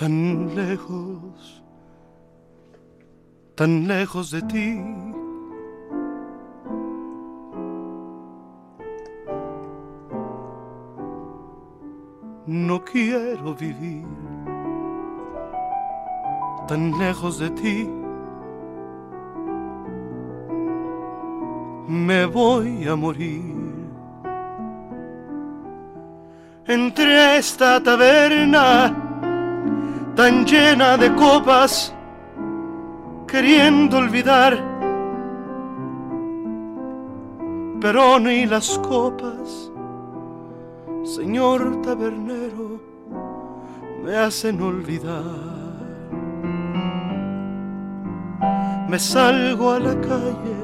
Tan lejos, tan lejos de ti. No quiero vivir tan lejos de ti. Me voy a morir entre esta taberna tan llena de copas, queriendo olvidar, pero ni las copas, señor tabernero, me hacen olvidar. Me salgo a la calle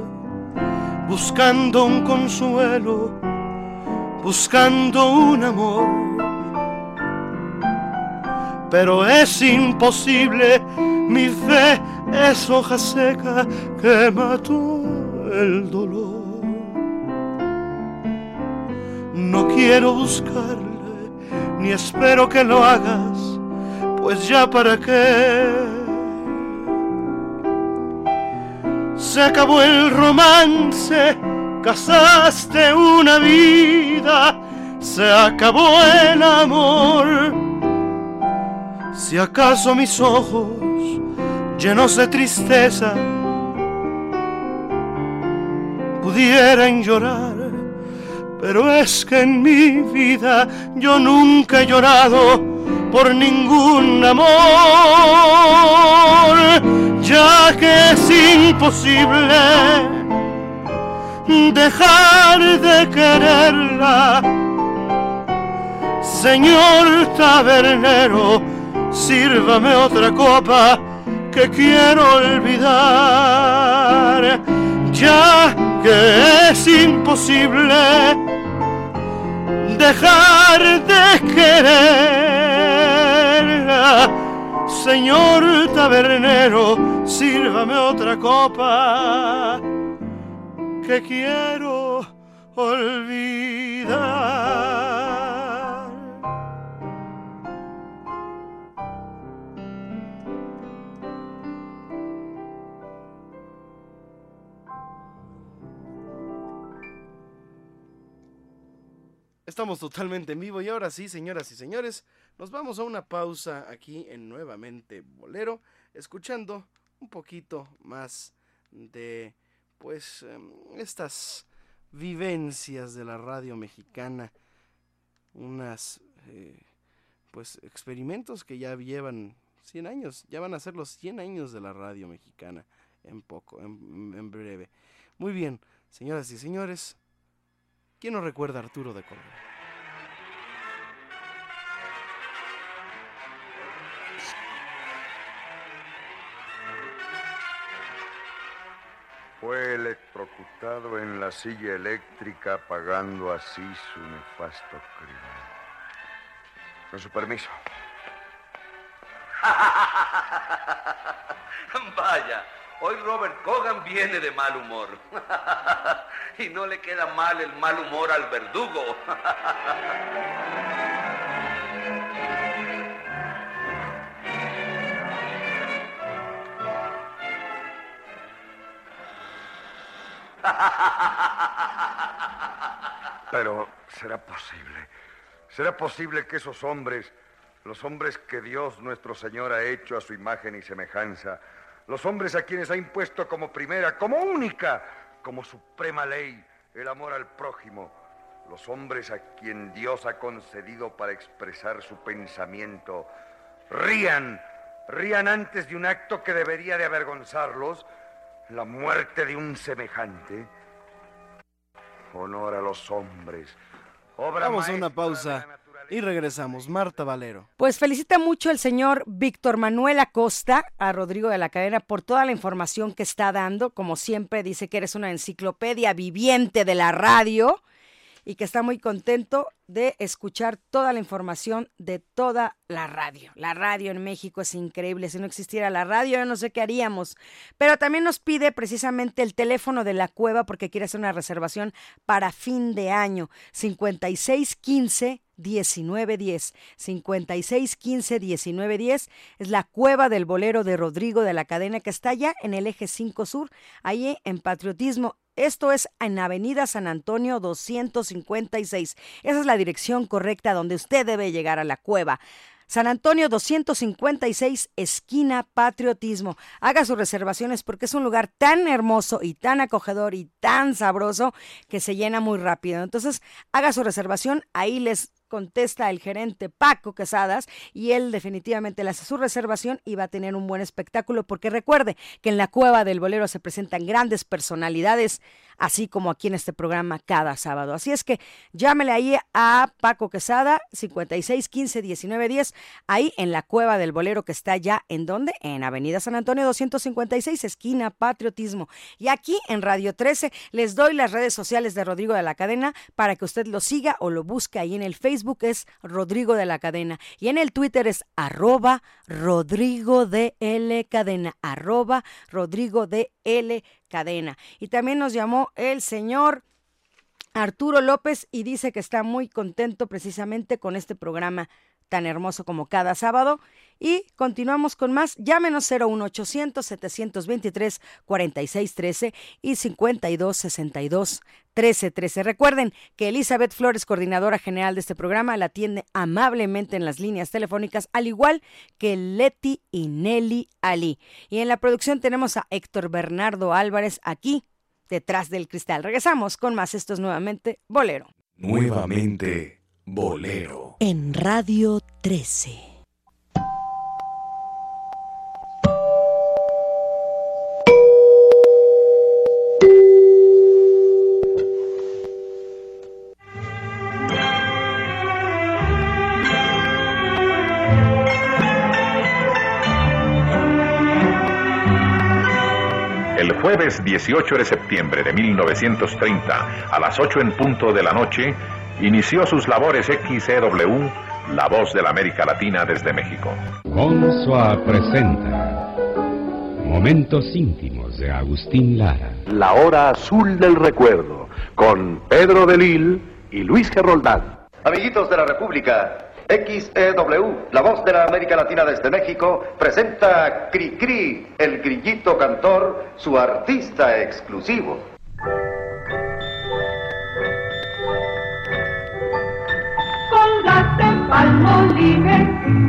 buscando un consuelo, buscando un amor pero es imposible, mi fe es hoja seca que mató el dolor. No quiero buscarle, ni espero que lo hagas, pues ya para qué. Se acabó el romance, casaste una vida, se acabó el amor si acaso mis ojos llenos de tristeza pudieran llorar, pero es que en mi vida yo nunca he llorado por ningún amor, ya que es imposible dejar de quererla. Señor tabernero, sírvame otra copa que quiero olvidar, ya que es imposible dejar de querer. Señor tabernero, sírvame otra copa que quiero olvidar. Estamos totalmente en vivo y ahora sí, señoras y señores, nos vamos a una pausa aquí en Nuevamente Bolero, escuchando un poquito más de, pues, em, estas vivencias de la radio mexicana, unas, eh, pues, experimentos que ya llevan 100 años, ya van a ser los 100 años de la radio mexicana en poco, en, en breve. Muy bien, señoras y señores, ¿Quién no recuerda a Arturo de Córdoba? Fue electrocutado en la silla eléctrica pagando así su nefasto crimen. Con su permiso. [laughs] Vaya, Hoy Robert Cogan viene de mal humor. [laughs] y no le queda mal el mal humor al verdugo. [laughs] Pero será posible. ¿Será posible que esos hombres, los hombres que Dios nuestro Señor ha hecho a su imagen y semejanza, los hombres a quienes ha impuesto como primera, como única, como suprema ley, el amor al prójimo, los hombres a quien Dios ha concedido para expresar su pensamiento, rían, rían antes de un acto que debería de avergonzarlos, la muerte de un semejante? Honor a los hombres. Obra Vamos a una pausa y regresamos. Marta Valero. Pues felicita mucho el señor Víctor Manuel Acosta a Rodrigo de la Cadena por toda la información que está dando. Como siempre, dice que eres una enciclopedia viviente de la radio y que está muy contento de escuchar toda la información de toda la radio. La radio en México es increíble. Si no existiera la radio, yo no sé qué haríamos. Pero también nos pide precisamente el teléfono de la cueva porque quiere hacer una reservación para fin de año. 5615 1910. 5615 1910 es la cueva del bolero de Rodrigo de la Cadena que está allá en el eje 5 Sur, ahí en Patriotismo. Esto es en Avenida San Antonio 256. Esa es la dirección correcta donde usted debe llegar a la cueva. San Antonio 256, esquina Patriotismo. Haga sus reservaciones porque es un lugar tan hermoso y tan acogedor y tan sabroso que se llena muy rápido. Entonces, haga su reservación, ahí les contesta el gerente Paco Quesadas y él definitivamente le hace su reservación y va a tener un buen espectáculo porque recuerde que en la cueva del bolero se presentan grandes personalidades así como aquí en este programa cada sábado. Así es que llámele ahí a Paco Quesada 56 15 19 10 ahí en la cueva del bolero que está ya en donde en Avenida San Antonio 256 esquina Patriotismo. Y aquí en Radio 13 les doy las redes sociales de Rodrigo de la Cadena para que usted lo siga o lo busque ahí en el Facebook es Rodrigo de la Cadena y en el Twitter es arroba Rodrigo de L Cadena, arroba Rodrigo de L Cadena. Y también nos llamó el señor Arturo López y dice que está muy contento precisamente con este programa tan hermoso como cada sábado. Y continuamos con más. Llámenos 01800 723 4613 y 5262 1313. Recuerden que Elizabeth Flores, coordinadora general de este programa, la atiende amablemente en las líneas telefónicas, al igual que Leti y Nelly Ali. Y en la producción tenemos a Héctor Bernardo Álvarez aquí detrás del cristal. Regresamos con más. Esto es nuevamente Bolero. Nuevamente, Bolero. En Radio 13. El jueves 18 de septiembre de 1930, a las 8 en punto de la noche, inició sus labores XEW, La Voz de la América Latina desde México. Consua presenta Momentos íntimos de Agustín Lara. La hora azul del recuerdo, con Pedro de Lil y Luis Geroldán. Amiguitos de la República, XEW, la voz de la América Latina desde México, presenta a Cri Cri, el grillito cantor, su artista exclusivo. Palmolive,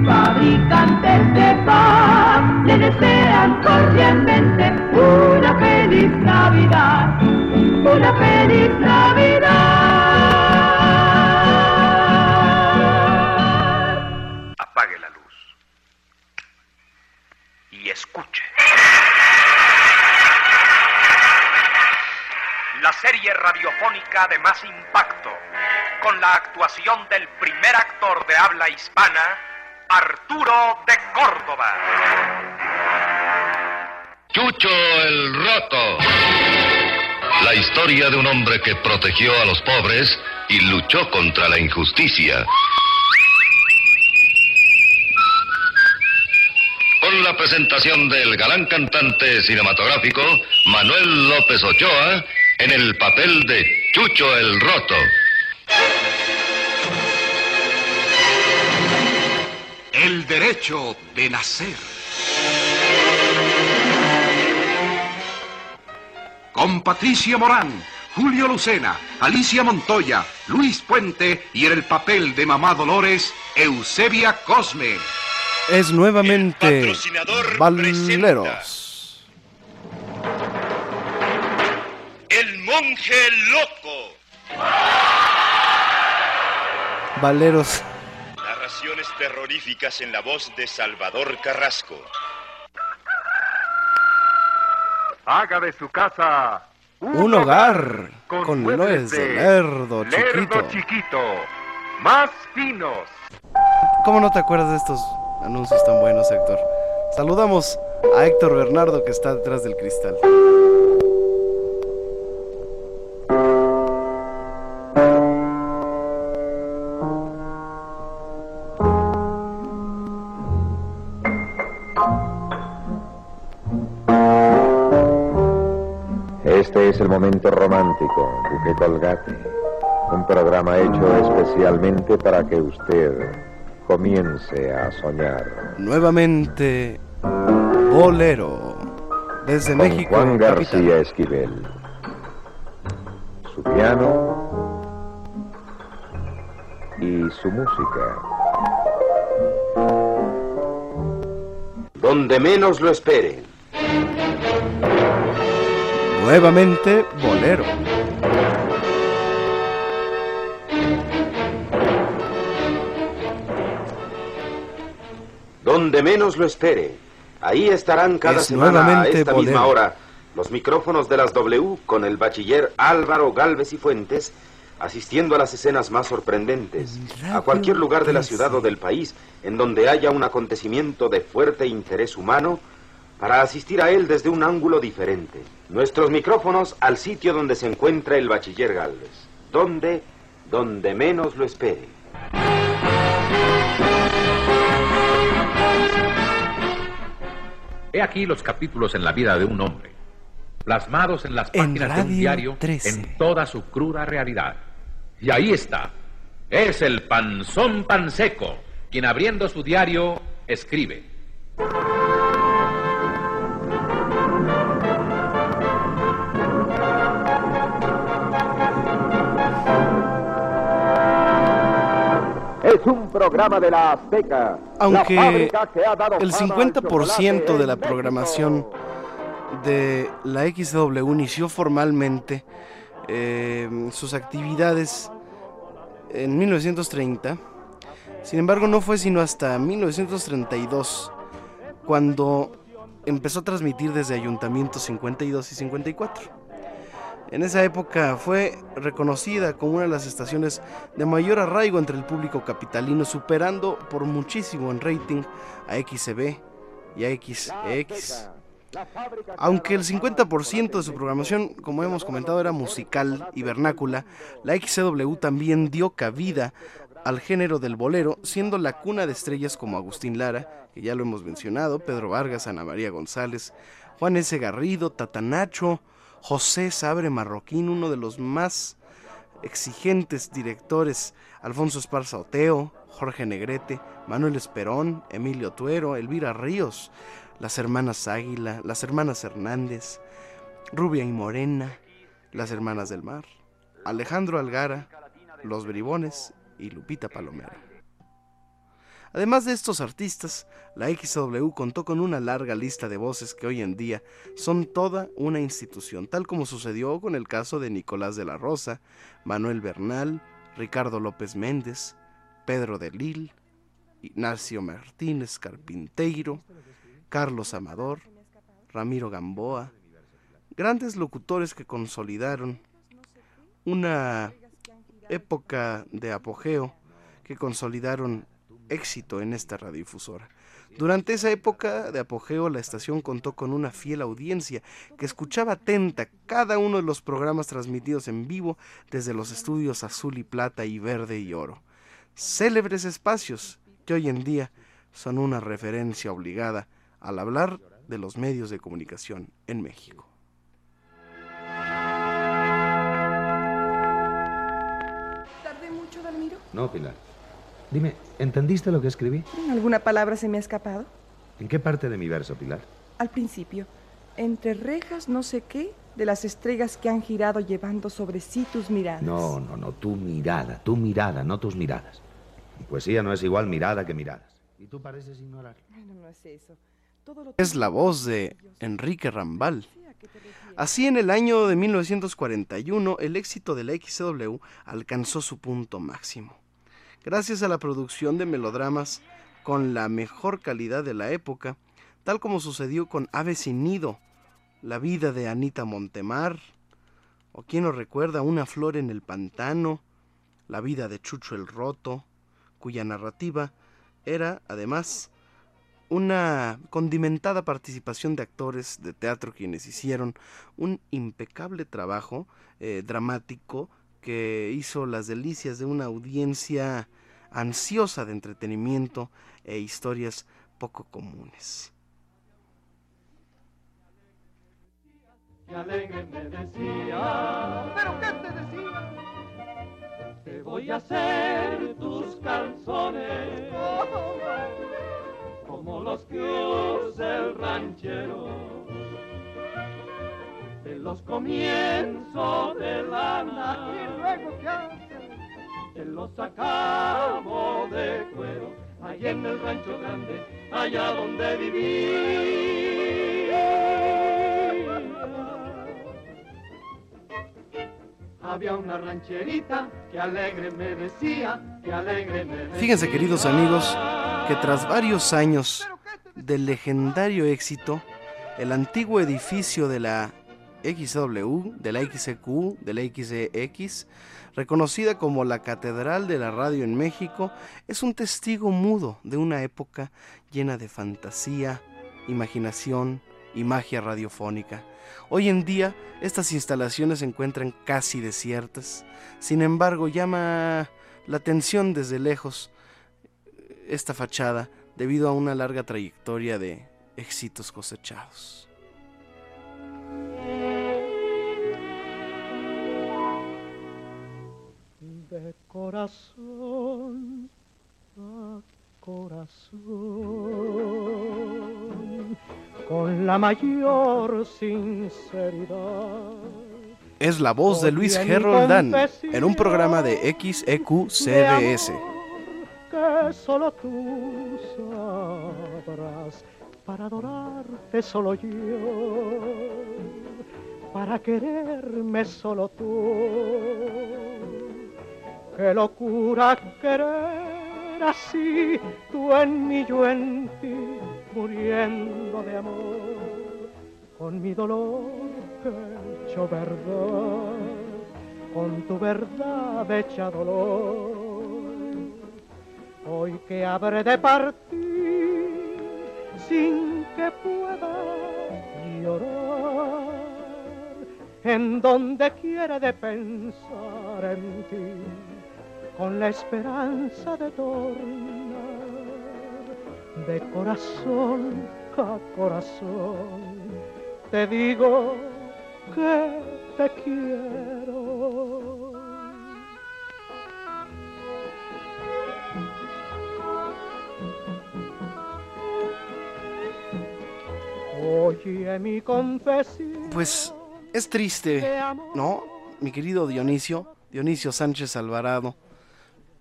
fabricantes de paz, le desean cordialmente una feliz Navidad, una feliz Navidad. Apague la luz y escuche. La serie radiofónica de más impacto, con la actuación del primer actor de habla hispana, Arturo de Córdoba. Chucho el Roto. La historia de un hombre que protegió a los pobres y luchó contra la injusticia. con la presentación del galán cantante cinematográfico Manuel López Ochoa en el papel de Chucho el Roto. El derecho de nacer. Con Patricia Morán, Julio Lucena, Alicia Montoya, Luis Puente y en el papel de Mamá Dolores, Eusebia Cosme. Es nuevamente Valeros. Monje loco. Valeros. Narraciones terroríficas en la voz de Salvador Carrasco. Haga de su casa un, hogar con, nuez de lerdo, lerdo chiquito. Más finos. ¿Cómo no te acuerdas de estos anuncios tan buenos, Héctor? Saludamos a Héctor Bernardo que está detrás del cristal. El momento romántico, Duque Colgate. Un programa hecho especialmente para que usted comience a soñar. Nuevamente, Bolero. Desde Con México. Juan. García Esquivel. Su piano y su música. Donde menos lo espere. Nuevamente, Bolero. Donde menos lo espere. Ahí estarán cada Es semana a esta Bolero. misma hora los micrófonos de las W con el bachiller Álvaro Galvez y Fuentes asistiendo a las escenas más sorprendentes, a cualquier lugar de la ciudad o del país en donde haya un acontecimiento de fuerte interés humano, para asistir a él desde un ángulo diferente. Nuestros micrófonos al sitio donde se encuentra el bachiller Galvez. Donde, donde menos lo espere. He aquí los capítulos en la vida de un hombre, plasmados en las En páginas de un diario 13. en toda su cruda realidad. Y ahí está. Es el panzón panseco, quien abriendo su diario escribe. Es un programa de la Azteca. Aunque que ha dado el fama al 50% chocolate de la programación de la XW inició formalmente eh, sus actividades en 1930, sin embargo no fue sino hasta 1932 cuando empezó a transmitir desde Ayuntamiento 52 y 54. En esa época fue reconocida como una de las estaciones de mayor arraigo entre el público capitalino, superando por muchísimo en rating a XCB y a XX. Aunque el 50% de su programación, como hemos comentado, era musical y vernácula, la XCW también dio cabida al género del bolero, siendo la cuna de estrellas como Agustín Lara, que ya lo hemos mencionado, Pedro Vargas, Ana María González, Juan S. Garrido, Tatanacho, José Sabre Marroquín, uno de los más exigentes directores, Alfonso Esparza Oteo, Jorge Negrete, Manuel Esperón, Emilio Tuero, Elvira Ríos, las hermanas Águila, las hermanas Hernández, Rubia y Morena, las hermanas del mar, Alejandro Algara, Los Bribones y Lupita Palomera. Además de estos artistas, la XW contó con una larga lista de voces que hoy en día son toda una institución, tal como sucedió con el caso de Nicolás de la Rosa, Manuel Bernal, Ricardo López Méndez, Pedro de Lil, Ignacio Martínez Carpinteiro, Carlos Amador, Ramiro Gamboa, grandes locutores que consolidaron una época de apogeo, que consolidaron éxito en esta radiodifusora. Durante esa época de apogeo, la estación contó con una fiel audiencia que escuchaba atenta cada uno de los programas transmitidos en vivo desde los estudios azul y plata y verde y oro. Célebres espacios que hoy en día son una referencia obligada al hablar de los medios de comunicación en México. ¿Tardé mucho, Dalmiro? No, Pilar. Dime, ¿entendiste lo que escribí? ¿Alguna palabra se me ha escapado? ¿En qué parte de mi verso, Pilar? Al principio, entre rejas no sé qué, de las estrellas que han girado llevando sobre sí tus miradas. No, no, no, tu mirada, tu mirada, no tus miradas. Mi poesía no es igual mirada que miradas. Y tú pareces ignorar. No, no es eso. Todo lo Es la voz de Enrique Rambal. Así en el año de 1941 el éxito de la XW alcanzó su punto máximo. Gracias a la producción de melodramas con la mejor calidad de la época, tal como sucedió con Ave sin nido, La vida de Anita Montemar, o quien nos recuerda Una flor en el pantano, La vida de Chucho el Roto, cuya narrativa era, además, una condimentada participación de actores de teatro quienes hicieron un impecable trabajo eh, dramático que hizo las delicias de una audiencia ansiosa de entretenimiento e historias poco comunes. Y alegre me decía, ¿pero qué te decía? Te voy a hacer tus calzones como los que usa el ranchero. De los comienzos de lana y luego qué haces? Te los acabo de cuero, allá en el rancho grande, allá donde viví. Había una rancherita que alegre me decía, que alegre me decía. Fíjense queridos amigos que tras varios años del legendario éxito, el antiguo edificio de la XW, de la XQ, de la XX, reconocida como la Catedral de la Radio en México, es un testigo mudo de una época llena de fantasía, imaginación y magia radiofónica. Hoy en día estas instalaciones se encuentran casi desiertas, sin embargo llama la atención desde lejos esta fachada debido a una larga trayectoria de éxitos cosechados. De corazón a corazón, con la mayor sinceridad. Es la voz de Luis G. Roldán en un programa de XEQ-CBS. que solo tú sabrás para adorarte solo yo, para quererme solo tú. Qué locura querer así, tú en mí, yo en ti, muriendo de amor, con mi dolor hecho verdad, con tu verdad hecha dolor. Hoy que habré de partir sin que pueda llorar, en donde quiere de pensar en ti, con la esperanza de tornar de corazón a corazón, te digo que te quiero. Oye mi confesión. Pues es triste, ¿no? Mi querido Dionisio, Dionisio Sánchez Alvarado,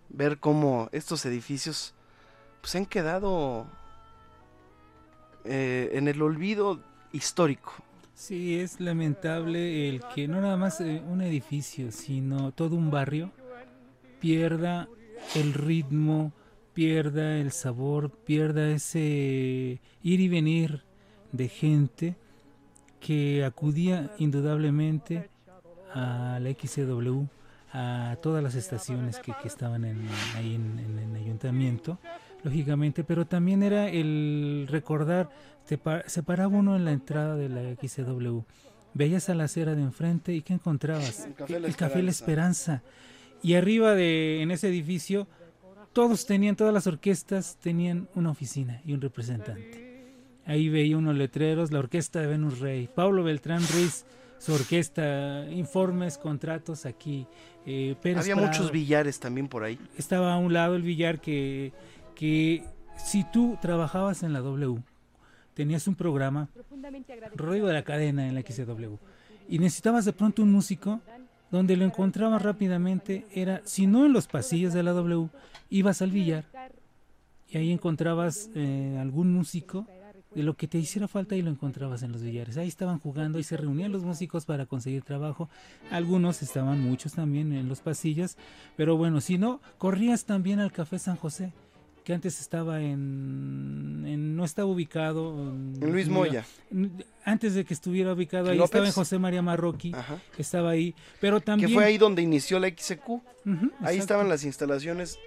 ver cómo estos edificios pues han quedado eh, en el olvido histórico. Sí, es lamentable el que no nada más eh, un edificio, sino todo un barrio pierda el ritmo, pierda el sabor, pierda ese ir y venir de gente que acudía indudablemente a la a todas las estaciones que, que estaban en, ahí en, en el ayuntamiento, lógicamente, pero también era el recordar, te pa- se paraba uno en la entrada de la XCW, veías a la acera de enfrente y ¿qué encontrabas? El Café La el Café La Esperanza. Esperanza. Y arriba de, en ese edificio, todos tenían, todas las orquestas tenían una oficina y un representante. Ahí veía unos letreros, la orquesta de Venus Rey, Pablo Beltrán Ruiz, su orquesta, informes, contratos aquí. Eh, Pérez Había Prado. muchos billares también por ahí. Estaba a un lado el billar que, que si tú trabajabas en la W, tenías un programa, Rodrigo de la Cadena en la XW, y necesitabas de pronto un músico, donde lo encontrabas rápidamente era, si no en los pasillos de la W, ibas al billar y ahí encontrabas eh, algún músico de lo que te hiciera falta y lo encontrabas en los billares. Ahí estaban jugando y se reunían los músicos para conseguir trabajo. Algunos estaban, muchos también en los pasillos, pero bueno, si no, corrías también al Café San José que antes estaba en, en- no estaba ubicado en, Luis Moya. antes de que estuviera ubicado ahí López. estaba en José María Marroquí estaba ahí pero también Que fue ahí donde inició la XQ. Ahí estaban las instalaciones.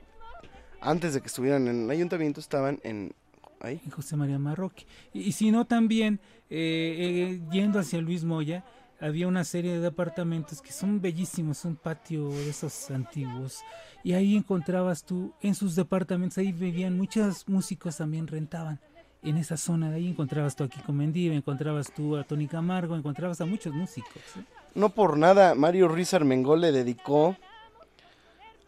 Antes de que estuvieran en el ayuntamiento, estaban en. Ahí. José María Marroquí. Y, y si no, también eh, eh, yendo hacia Luis Moya, había una serie de departamentos que son bellísimos, un patio de esos antiguos. Y ahí encontrabas tú, en sus departamentos, ahí vivían muchos músicos también rentaban. En esa zona de ahí encontrabas tú a Kiko Mendive, encontrabas tú a Tony Camargo, encontrabas a muchos músicos. ¿eh? No por nada, Mario Ruiz Armengol le dedicó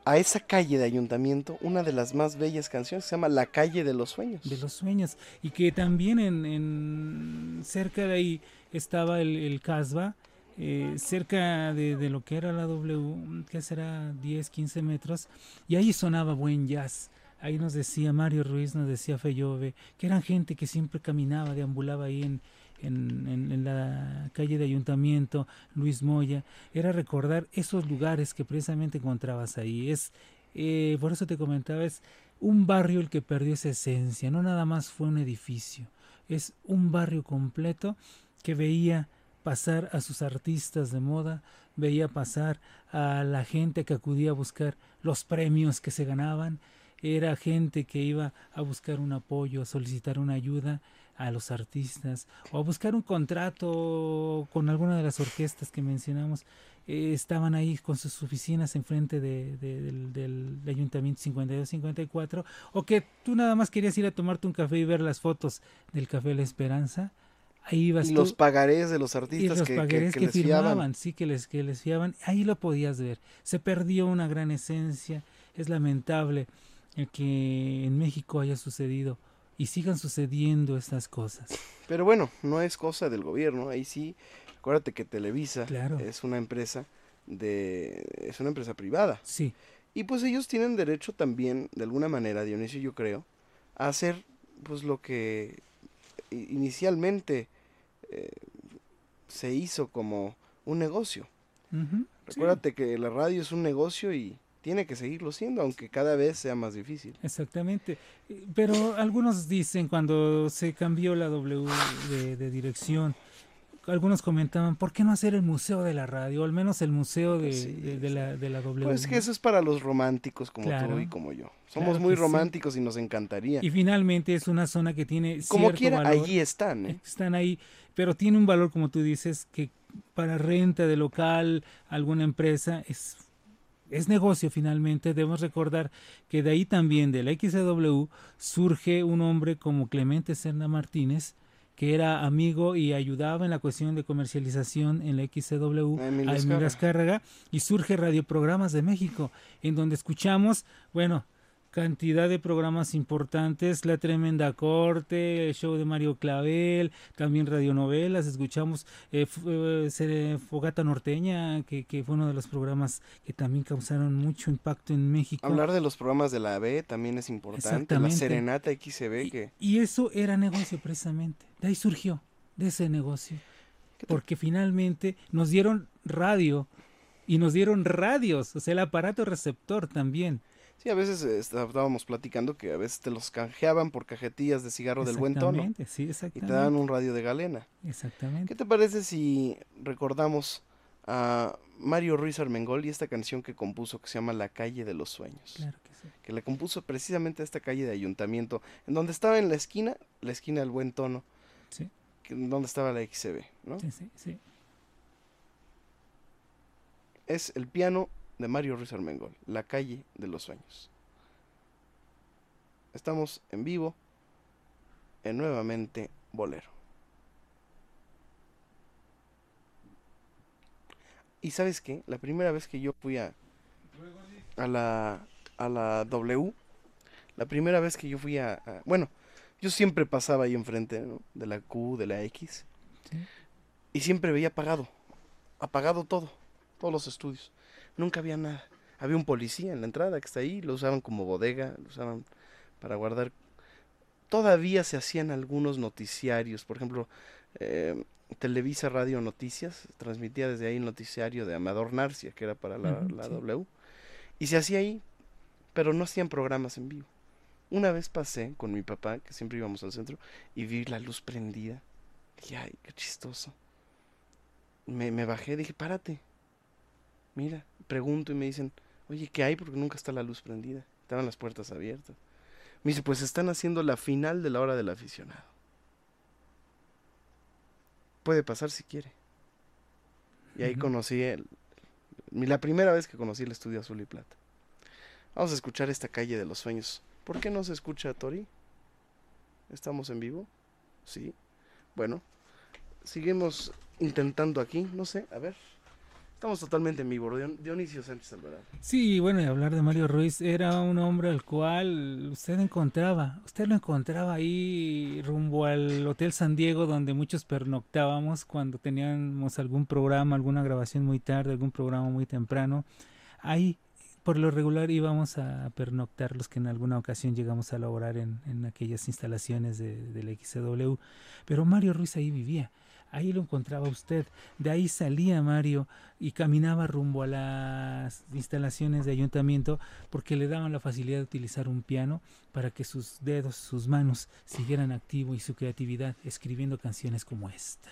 a esa calle de ayuntamiento una de las más bellas canciones, se llama La calle de los sueños. de los sueños. Y que también en, cerca de ahí estaba el, el Casbah eh, cerca de, de lo que era la W que será 10 15 metros. Y ahí sonaba buen jazz. Ahí nos decía Mario Ruiz nos decía Feyove que eran gente que siempre caminaba deambulaba ahí en en, la calle de ayuntamiento, Luis Moya, era recordar esos lugares que precisamente encontrabas ahí. Es, eh, por eso te comentaba, es un barrio el que perdió esa esencia, no nada más fue un edificio, es un barrio completo que veía pasar a sus artistas de moda, veía pasar a la gente que acudía a buscar los premios que se ganaban, era gente que iba a buscar un apoyo, a solicitar una ayuda a los artistas o a buscar un contrato con alguna de las orquestas que mencionamos. Eh, estaban ahí con sus oficinas enfrente de, de- del, del ayuntamiento 52-54 o que tú nada más querías ir a tomarte un café y ver las fotos del Café La Esperanza. Ahí ibas Y tú- los pagarés de los y artistas los que, que- pagarés que que, les firmaban, fiaban. sí, que les, que les fiaban, ahí lo podías ver. Se perdió una gran esencia, es lamentable el que en México haya sucedido y sigan sucediendo estas cosas. Pero bueno, no es cosa del gobierno, ahí sí, acuérdate que Televisa Claro. es una empresa de es una empresa privada. Sí. Y pues ellos tienen derecho también, de alguna manera, Dionisio, yo creo, a hacer pues lo que inicialmente eh, se hizo como un negocio. Ujú, Recuérdate que la radio es un negocio y tiene que seguirlo siendo, aunque cada vez sea más difícil. Exactamente. Pero algunos dicen cuando se cambió la W de, de dirección, algunos comentaban, ¿por qué no hacer el museo de la radio? O al menos el museo de, de- de la, de la W. Pues que eso es para los románticos como tú Claro. y como yo. Somos Claro muy sí. románticos y nos encantaría. Y finalmente es una zona que tiene Como cierto quiera, valor. allí están, ¿eh? Están ahí, pero tiene un valor, como tú dices, que para renta de local, alguna empresa, es, es negocio finalmente. Debemos recordar que de ahí también, de la XW, surge un hombre como Clemente Serna Martínez, que era amigo y ayudaba en la cuestión de comercialización en la XCW A Emilio Azcárraga. Y surge Radioprogramas de México, en donde escuchamos, bueno, cantidad de programas importantes, La Tremenda Corte, el show de Mario Clavel, también radionovelas, escuchamos eh, eh, Fogata Norteña, que, que fue uno de los programas que también causaron mucho impacto en México. Hablar de los programas de la AB también es importante. La. Serenata XCB que... Y eso era negocio precisamente. De ahí surgió, de ese negocio. Porque finalmente nos dieron radio y nos dieron radios, o sea, el aparato receptor también. Sí, a veces eh, estábamos platicando que a veces te los canjeaban por cajetillas de cigarro del buen tono. Exactamente, sí, Y te exactamente. daban un radio de galena. Exactamente. ¿Qué te parece si recordamos a Mario Ruiz Armengol y esta canción que compuso que se llama La calle de los sueños? Claro que sí. Que le compuso precisamente a esta calle de ayuntamiento, en donde estaba en la esquina, la esquina del buen tono, Sí. que- donde estaba la XCB, ¿no? Sí, sí, sí. Es el piano de Mario Ruiz Armengol, La calle de los sueños. Estamos en vivo en nuevamente bolero. Y sabes qué, la primera vez que yo fui a, a la a la W, la primera vez que yo fui a, a- bueno, yo siempre pasaba ahí enfrente ¿no? de la Q, de la X, y siempre veía apagado, apagado todo, todos los estudios, nunca había nada. Había un policía en la entrada que está ahí, lo usaban como bodega, lo usaban para guardar. Todavía se hacían algunos noticiarios, por ejemplo, eh, Televisa Radio Noticias, transmitía desde ahí el noticiario de Amador Narcia, que era para la, sí. W, y se hacía ahí, pero no hacían programas en vivo. Una vez pasé con mi papá, que siempre íbamos al centro, y vi la luz prendida. Dije, ay, qué chistoso. Me, me bajé, dije, párate. Mira, pregunto y me dicen, oye, ¿qué hay? Porque nunca está la luz prendida. Estaban las puertas abiertas. Me dice, pues están haciendo la final de la hora del aficionado. Puede pasar si quiere. Y ahí conocí el, la primera vez que conocí el estudio Azul y Plata. Vamos a escuchar esta calle de los sueños. ¿Por qué no se escucha Tori? ¿Estamos en vivo? Sí. Bueno, seguimos intentando aquí, no sé, a ver. Estamos totalmente en vivo. Dion- Dionisio Sánchez Alvarado. Sí, bueno, y hablar de Mario Ruiz, era un hombre al cual usted encontraba, usted lo encontraba ahí rumbo al Hotel San Diego, donde muchos pernoctábamos cuando teníamos algún programa, alguna grabación muy tarde, algún programa muy temprano. Ahí, por lo regular, íbamos a pernoctar los que en alguna ocasión llegamos a laborar en, aquellas instalaciones de, del XCW. Pero Mario Ruiz ahí vivía. Ahí lo encontraba usted. De ahí salía Mario y caminaba rumbo a las instalaciones de ayuntamiento porque le daban la facilidad de utilizar un piano para que sus dedos, sus manos siguieran activo y su creatividad escribiendo canciones como esta.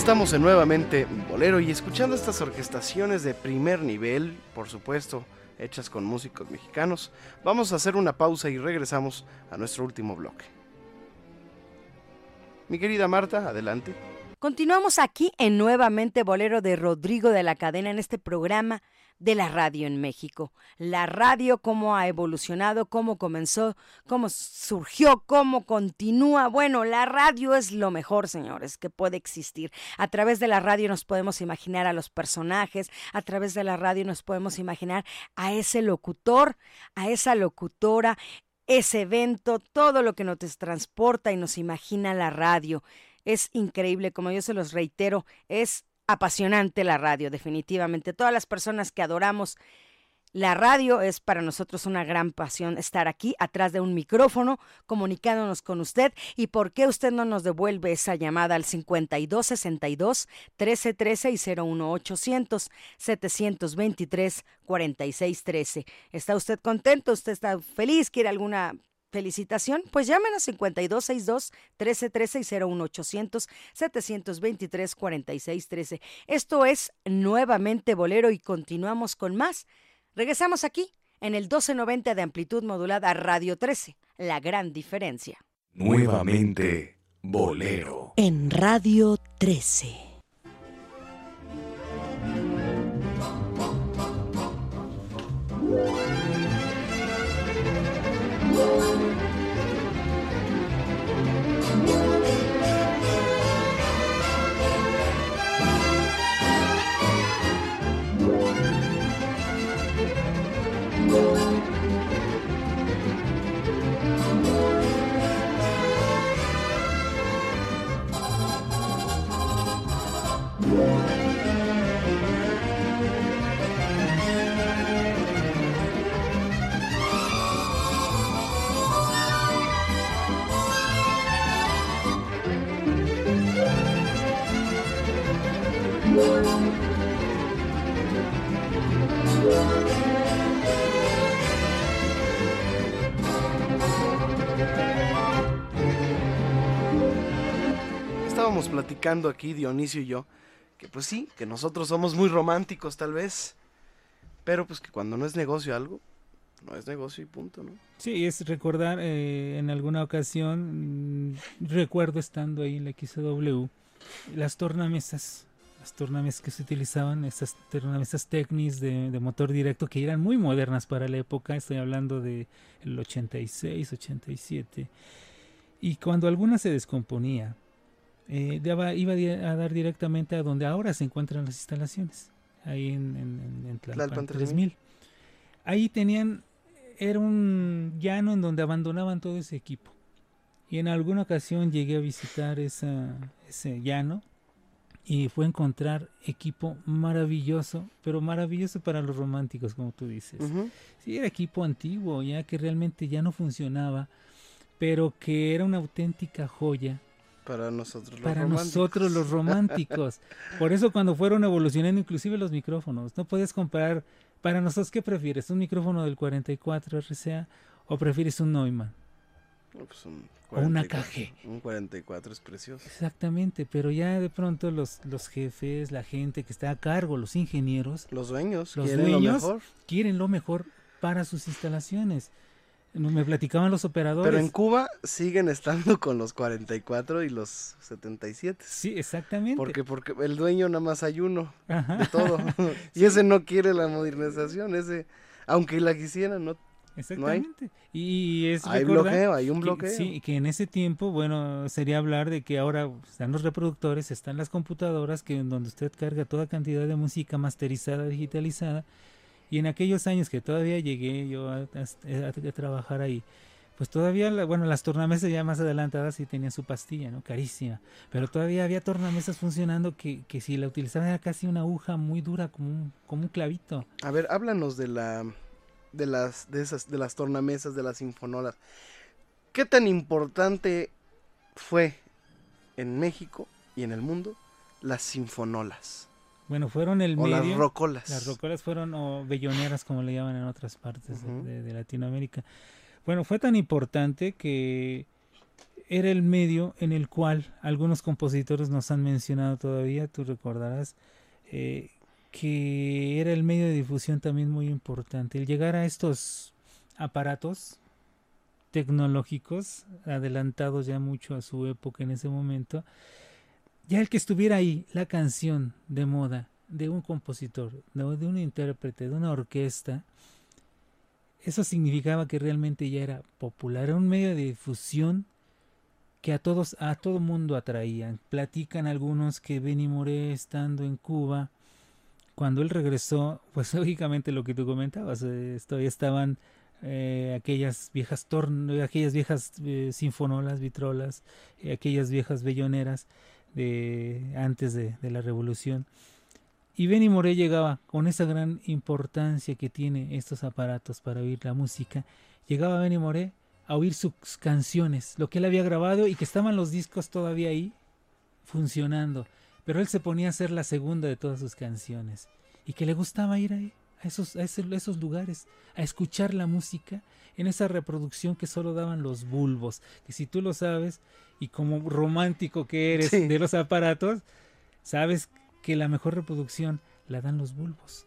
Estamos en nuevamente en Bolero y escuchando estas orquestaciones de primer nivel, por supuesto, hechas con músicos mexicanos, vamos a hacer una pausa y regresamos a nuestro último bloque. Mi querida Marta, adelante. Continuamos aquí en Nuevamente Bolero de Rodrigo de la Cadena en este programa de la radio en México. La radio, cómo ha evolucionado, cómo comenzó, cómo surgió, cómo continúa. Bueno, la radio es lo mejor, señores, que puede existir. A través de la radio nos podemos imaginar a los personajes, a través de la radio nos podemos imaginar a ese locutor, a esa locutora, ese evento, todo lo que nos transporta y nos imagina la radio. Es increíble, como yo se los reitero, es apasionante la radio, definitivamente. Todas las personas que adoramos la radio es para nosotros una gran pasión estar aquí atrás de un micrófono comunicándonos con usted y por qué usted no nos devuelve esa llamada al 5262 1313 y 01800 723 4613. ¿Está usted contento? ¿Usted está feliz? ¿Quiere alguna felicitación? Pues llámenos 5262 1313 y 01800 723 4613. Esto es nuevamente Bolero y continuamos con más. Regresamos aquí en el 1290 de amplitud modulada Radio 13, la gran diferencia. Nuevamente, Bolero. En Radio 13. Platicando aquí, Dionisio y yo, que pues sí, que nosotros somos muy románticos tal vez, pero pues que cuando no es negocio algo, no es negocio y punto, ¿no? Sí, es recordar eh, en alguna ocasión, mm, recuerdo estando ahí en la XW, las tornamesas, las tornamesas que se utilizaban, esas tornamesas Technis de, de motor directo que eran muy modernas para la época, estoy hablando de el 86, 87, y cuando alguna se descomponía, eh, daba- iba a dar directamente a donde ahora se encuentran las instalaciones, ahí en, en, en Tlalpan Tlalpan 3000. Ahí tenían, era un llano en donde abandonaban todo ese equipo. Y en alguna ocasión llegué a visitar esa, ese llano y fue encontrar equipo maravilloso, pero maravilloso para los románticos, como tú dices. Ujú. Sí, era equipo antiguo, ya que realmente ya no funcionaba, pero que era una auténtica joya Para nosotros los para románticos. nosotros los románticos. Por eso cuando fueron evolucionando inclusive los micrófonos, no puedes comprar, para nosotros, ¿qué prefieres? ¿Un micrófono del 44 RCA o prefieres un Neumann? No, pues un O una 44, Un 44 es precioso. Exactamente, pero ya de pronto los, los jefes, la gente que está a cargo, los ingenieros, los dueños, los quieren lo dueños mejor. quieren lo mejor para sus instalaciones. Me platicaban los operadores. Pero en Cuba siguen estando con los 44 y los 77. Sí, exactamente. Porque, porque el dueño nada más hay uno Ajá. de todo. [laughs] [laughs] y ese no quiere la modernización, ese, aunque la quisiera, no, no hay. Exactamente. Y es Hay bloqueo, hay un que- bloqueo. sí, que en ese tiempo, bueno, sería hablar de que ahora están los reproductores, están las computadoras, que en donde usted carga toda cantidad de música masterizada, digitalizada. Y en aquellos años que todavía llegué yo a, trabajar ahí, pues todavía, bueno, las tornamesas ya más adelantadas sí tenían su pastilla, ¿no? Carísima. Pero todavía había tornamesas funcionando que, que si la utilizaban era casi una aguja muy dura, como un, como un clavito. A ver, háblanos de la de las de esas de las tornamesas, de las sinfonolas. ¿Qué tan importante fue en México y en el mundo las sinfonolas? Bueno, fueron el O las rocolas. Las rocolas fueron o belloneras, como le llaman en otras partes de Latinoamérica. Bueno, fue tan importante que era el medio en el cual algunos compositores nos han mencionado todavía, tú recordarás, eh, que era el medio de difusión también muy importante. El llegar a estos aparatos tecnológicos, adelantados ya mucho a su época en ese momento, ya el que estuviera ahí, la canción de moda de un compositor, de, un intérprete, de una orquesta, eso significaba que realmente ya era popular, era un medio de difusión que a todos, a todo mundo atraían. Platican algunos que Benny Moré estando en Cuba, cuando él regresó, pues [laughs] lógicamente lo que tú comentabas, eh, todavía estaban eh, aquellas viejas torn aquellas viejas eh, sinfonolas, vitrolas, eh, aquellas viejas belloneras de antes de, la revolución. Y Benny Moré llegaba con esa gran importancia que tiene estos aparatos para oír la música. Llegaba Benny Moré a oír sus canciones, lo que él había grabado y que estaban los discos todavía ahí funcionando. Pero él se ponía a hacer la segunda de todas sus canciones y que le gustaba ir ahí, a esos, a esos lugares, a escuchar la música en esa reproducción que solo daban los bulbos. Que si tú lo sabes y como romántico que eres Sí. de los aparatos, sabes que la mejor reproducción la dan los bulbos.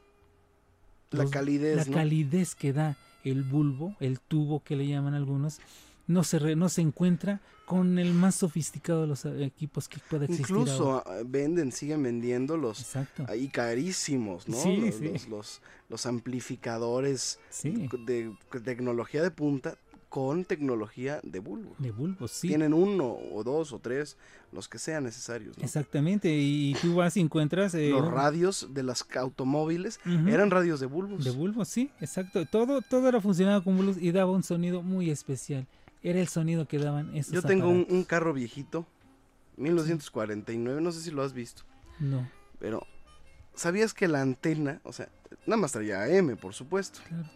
La calidez, La ¿no? calidez que da el bulbo, el tubo que le llaman algunos, no se, re- no se encuentra con el más sofisticado de los eh, equipos que pueda existir. Incluso ahora. ah, venden, siguen vendiendo los Exacto. ahí carísimos, ¿no? Sí, los, sí. los, los- los amplificadores Sí. de, de tecnología de punta con tecnología de bulbo. De bulbos, sí. Tienen uno o dos o tres, los que sean necesarios. ¿no? Exactamente, y tú vas y encuentras... eh, Los radios de las automóviles eran radios de bulbos. De bulbos, sí, exacto. Todo, todo era funcionado con bulbos y daba un sonido muy especial. Era el sonido que daban esos Yo tengo un, carro viejito, 1949, no sé si lo has visto. No. Pero, ¿sabías que la antena, o sea, nada más traía AM, por supuesto? Claro.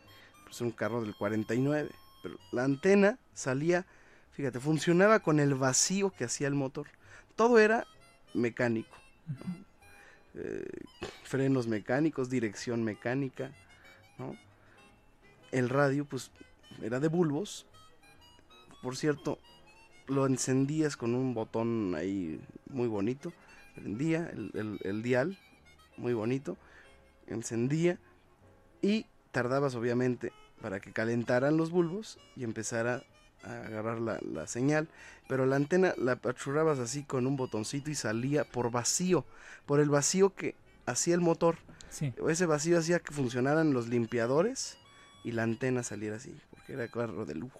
Es un carro del 49. Pero la antena salía, fíjate, funcionaba con el vacío que hacía el motor. Todo era mecánico. ¿no? Eh, frenos mecánicos, dirección mecánica, ¿no? El radio, pues, era de bulbos. Por cierto, lo encendías con un botón ahí muy bonito, prendía el, el- el dial, muy bonito, encendía y tardabas obviamente para que calentaran los bulbos y empezara a agarrar la, la señal, pero la antena la apachurrabas así con un botoncito y salía por vacío, por el vacío que hacía el motor. Sí. Ese vacío hacía que funcionaran los limpiadores y la antena saliera así, porque era carro de lujo,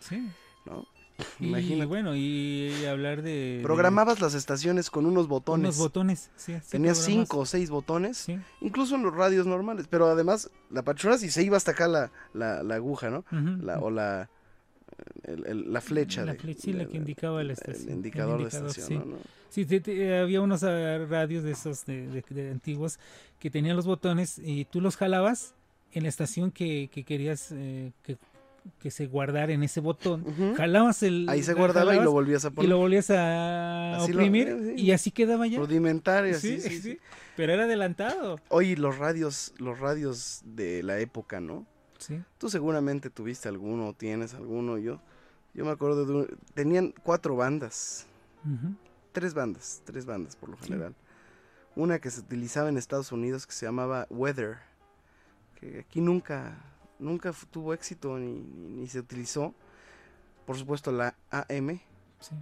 Sí. ¿No? [laughs] Y Imagínate. bueno, y hablar de... Programabas las estaciones con unos botones. unos botones, sí, Tenías programas. cinco o seis botones, incluso en los radios normales, pero además la apachurras y se iba hasta acá la, la, la aguja, ¿no? La- o la, el- el- la flecha. La flecha, la que indicaba la estación. El indicador, de indicador, estación, sí. ¿no? Sí, te- te- había unos ah, radios de esos de, de- de antiguos que tenían los botones y tú los jalabas en la estación que, que querías eh, que, que se guardara en ese botón. Jalabas el... Ahí se guardaba y lo volvías a poner. Y lo volvías a Así lo- oprimir eh, sí. y así quedaba ya. Rudimentario, Sí, sí, sí. Pero era adelantado. Oye, los radios, los radios de la época, ¿no? Sí. Tú seguramente tuviste alguno, o tienes alguno, yo. Yo me acuerdo de un- tenían cuatro bandas, tres bandas, tres bandas por lo Sí. general. Una que se utilizaba en Estados Unidos que se llamaba Weather, que aquí nunca, nunca tuvo éxito ni, ni- ni se utilizó. Por supuesto la AM Sí.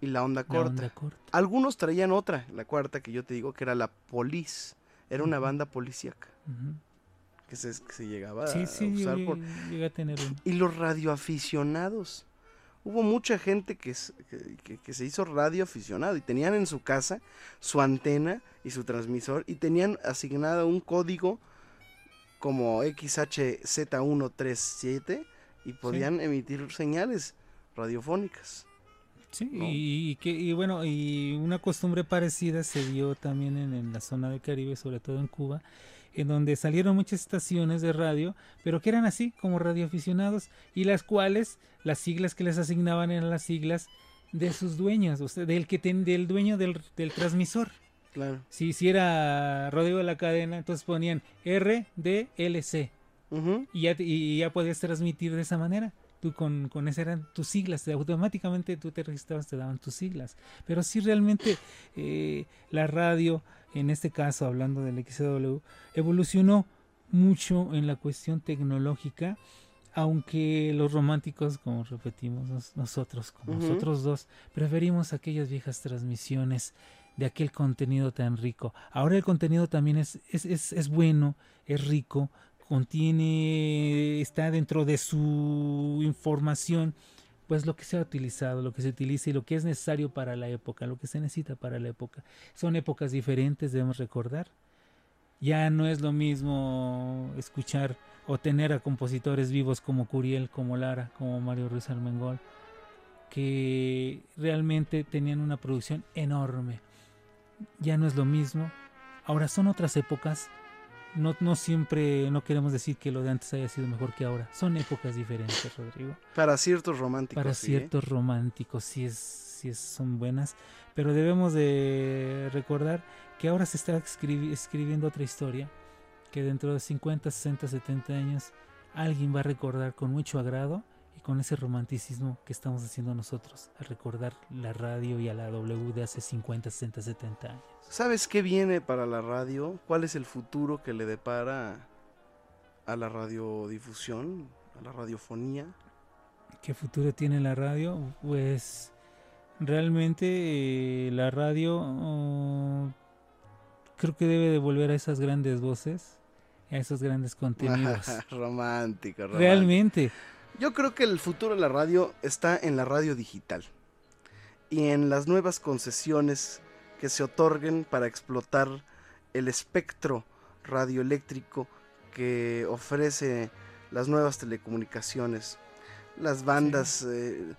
y la onda La corta. onda corta. Algunos traían otra, la cuarta que yo te digo que era la Police, era una banda policíaca que se, que se llegaba Sí, a sí, usar llegué- por... llegué a tener uno. Y los radioaficionados. Hubo mucha gente que- que- que se hizo radioaficionado y tenían en su casa su antena y su transmisor y tenían asignado un código como XHZ137 y podían emitir señales radiofónicas. Sí, ¿no? y, y que, y bueno, y una costumbre parecida se dio también en, en la zona del Caribe, sobre todo en Cuba, en donde salieron muchas estaciones de radio, pero que eran así, como radioaficionados, y las cuales, las siglas que les asignaban eran las siglas de sus dueños, o sea, del, que ten- del dueño del, del transmisor. Claro. Si hiciera Rodrigo de la Cadena, entonces ponían RDLC. y, ya, y ya podías transmitir de esa manera. Tú con, con esas eran tus siglas, te- automáticamente tú te registrabas, te daban tus siglas. Pero sí realmente eh, la radio, en este caso hablando del XW, evolucionó mucho en la cuestión tecnológica, aunque los románticos, como repetimos nos- nosotros, como nosotros dos, preferimos aquellas viejas transmisiones de aquel contenido tan rico. Ahora el contenido también es, es, es, es bueno, es rico, contiene, está dentro de su información, pues lo que se ha utilizado, lo que se utiliza y lo que es necesario para la época, lo que se necesita para la época. Son épocas diferentes, debemos recordar. Ya no es lo mismo escuchar o tener a compositores vivos como Curiel, como Lara, como Mario Ruiz Armengol, que realmente tenían una producción enorme. Ya no es lo mismo. Ahora son otras épocas. No, no siempre, no queremos decir que lo de antes haya sido mejor que ahora. Son épocas diferentes, Rodrigo. Para ciertos románticos. Para sí, ¿eh? ciertos románticos sí es, sí es- son buenas, pero debemos de recordar que ahora se está escribi- escribiendo otra historia que dentro de 50, 60, 70 años alguien va a recordar con mucho agrado con ese romanticismo que estamos haciendo nosotros, a recordar la radio y a la W de hace 50, 60, 70 años. ¿Sabes qué viene para la radio? ¿Cuál es el futuro que le depara a la radiodifusión, a la radiofonía? ¿Qué futuro tiene la radio? Pues realmente eh, la radio oh, creo que debe de volver a esas grandes voces, a esos grandes contenidos. [laughs] romántico, romántico. Realmente. Yo creo que el futuro de la radio está en la radio digital y en las nuevas concesiones que se otorguen para explotar el espectro radioeléctrico que ofrece las nuevas telecomunicaciones, las bandas eh,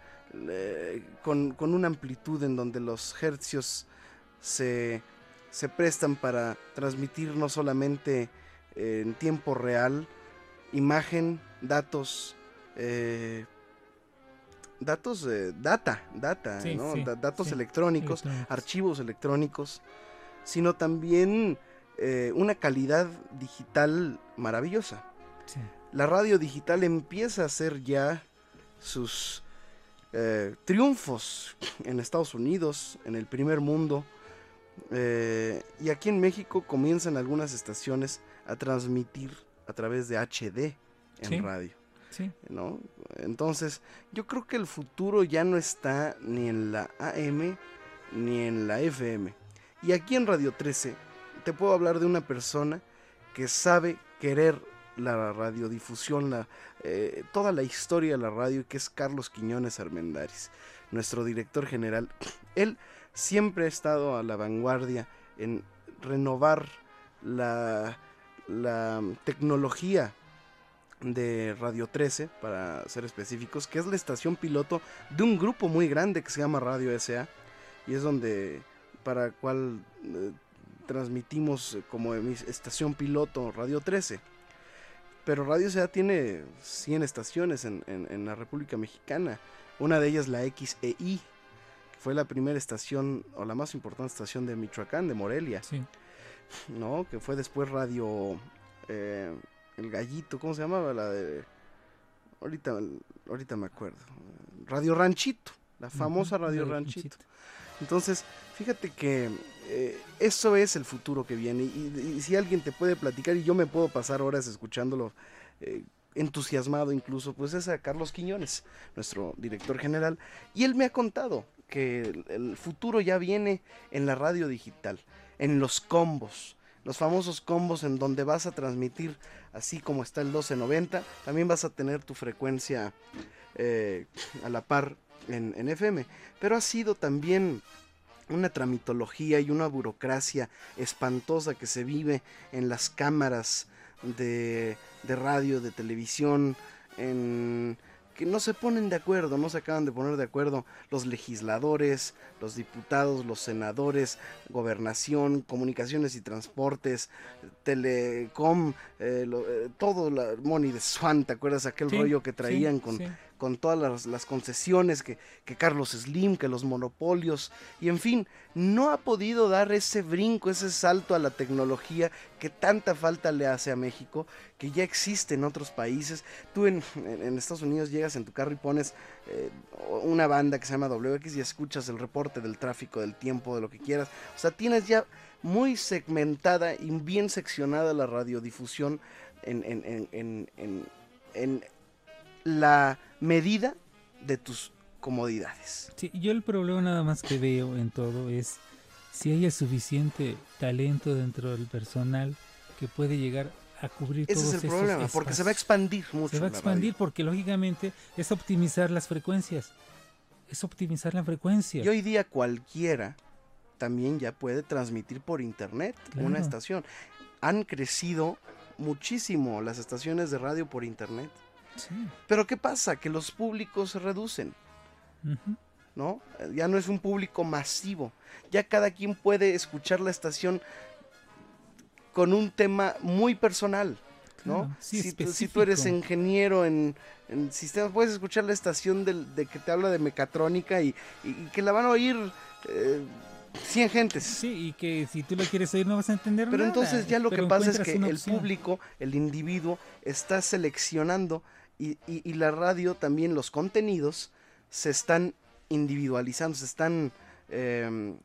con, con una amplitud en donde los hercios se, se prestan para transmitir no solamente eh, en tiempo real, imagen, datos, eh, datos, eh, data, data, Sí, ¿no? sí, Da- datos sí, electrónicos, electrónicos. archivos electrónicos, sino también eh, una calidad digital maravillosa. La radio digital empieza a hacer ya sus triunfos en Estados Unidos, en el primer mundo. y aquí en México comienzan algunas estaciones a transmitir a través de HD en radio. ¿No? Entonces, yo creo que el futuro ya no está ni en la AM ni en la FM. Y aquí en Radio 13 te puedo hablar de una persona que sabe querer la radiodifusión, la, eh, toda la historia de la radio, que es Carlos Quiñones Armendáriz, nuestro director general. Él siempre ha estado a la vanguardia en renovar la, la tecnología de Radio 13, para ser específicos, que es la estación piloto de un grupo muy grande que se llama Radio SA, y es donde, para cual eh, transmitimos como estación piloto Radio 13. Pero Radio SA tiene 100 estaciones en, en- en la República Mexicana, una de ellas la XEI, que fue la primera estación, o la más importante estación de Michoacán, de Morelia. ¿no? Que fue después Radio eh, El Gallito, ¿cómo se llamaba? La de ahorita ahorita me acuerdo. Radio Ranchito, la famosa Radio Radio Ranchito. Entonces, fíjate que eh, eso es el futuro que viene y, y si alguien te puede platicar y yo me puedo pasar horas escuchándolo eh, entusiasmado incluso, pues es a Carlos Quiñones, nuestro director general, y él me ha contado que el, el futuro ya viene en la radio digital, en los combos, los famosos combos en donde vas a transmitir así como está el 1290, también vas a tener tu frecuencia eh, a la par en, FM, pero ha sido también una tramitología y una burocracia espantosa que se vive en las cámaras de, de radio, de televisión, en que no se ponen de acuerdo, no se acaban de poner de acuerdo los legisladores, los diputados, los senadores, gobernación, comunicaciones y transportes, telecom, eh, lo- eh, todo, la Money de Swan, ¿te acuerdas aquel Sí, rollo que sí, traían con, sí. Con todas las, las concesiones que, que Carlos Slim, que los monopolios, y en fin, no ha podido dar ese brinco, ese salto a la tecnología que tanta falta le hace a México, que ya existe en otros países. Tú en, en- Estados Unidos llegas en tu carro y pones eh, una banda que se llama WX y escuchas el reporte del tráfico, del tiempo, de lo que quieras. O sea, tienes ya muy segmentada y bien seccionada la radiodifusión en- en- en- en la medida de tus comodidades. Sí, yo el problema nada más que veo en todo es si haya suficiente talento dentro del personal que puede llegar a cubrir Ese todos es el problema, porque se va a expandir mucho. Se va a expandir porque lógicamente es optimizar las frecuencias. Es optimizar la frecuencia. Y hoy día cualquiera también ya puede transmitir por internet una estación. Han crecido muchísimo las estaciones de radio por internet. Sí. Pero ¿qué pasa? Que los públicos se reducen. ¿no? Ya no es un público masivo. Ya cada quien puede escuchar la estación con un tema muy personal, ¿no? Claro, sí, si, tú, si tú eres ingeniero en, en sistemas, puedes escuchar la estación de que te habla de mecatrónica y, y- y que la van a oír eh, 100 gentes. Sí, y que si tú lo quieres oír no vas a entender Pero nada. entonces ya lo pero que pasa es que el público, el individuo, está seleccionando y, y- y la radio también, los contenidos, se están individualizando, se están eh,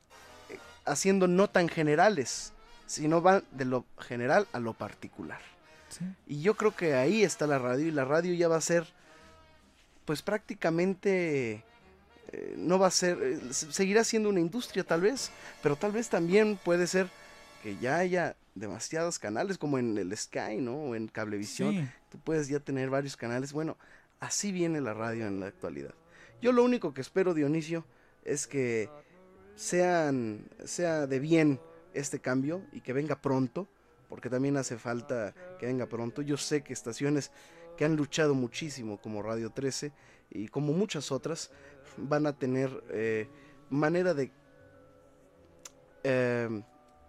haciendo no tan generales, sino van de lo general a lo particular. Sí. Y yo creo que ahí está la radio y la radio ya va a ser, pues prácticamente, eh, no va a ser, eh, se- seguirá siendo una industria tal vez, pero tal vez también puede ser que ya haya demasiados canales como en el Sky, ¿no? O en Cablevisión. Sí. Tú puedes ya tener varios canales. Bueno, así viene la radio en la actualidad. Yo lo único que espero, Dionisio, es que sean, sea de bien este cambio y que venga pronto, porque también hace falta que venga pronto. Yo sé que estaciones que han luchado muchísimo como Radio 13 y como muchas otras van a tener eh, manera de eh,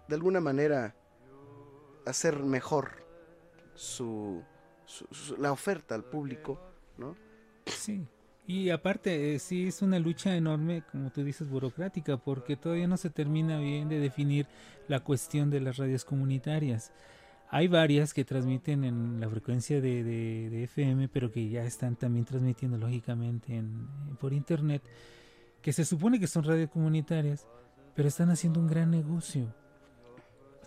de alguna manera hacer mejor su, la oferta al público, ¿no? Sí. Y aparte, eh, sí es una lucha enorme, como tú dices, burocrática, porque todavía no se termina bien de definir la cuestión de las radios comunitarias. Hay varias que transmiten en la frecuencia de, de- de FM, pero que ya están también transmitiendo lógicamente en, por internet, que se supone que son radio comunitarias, pero están haciendo un gran negocio.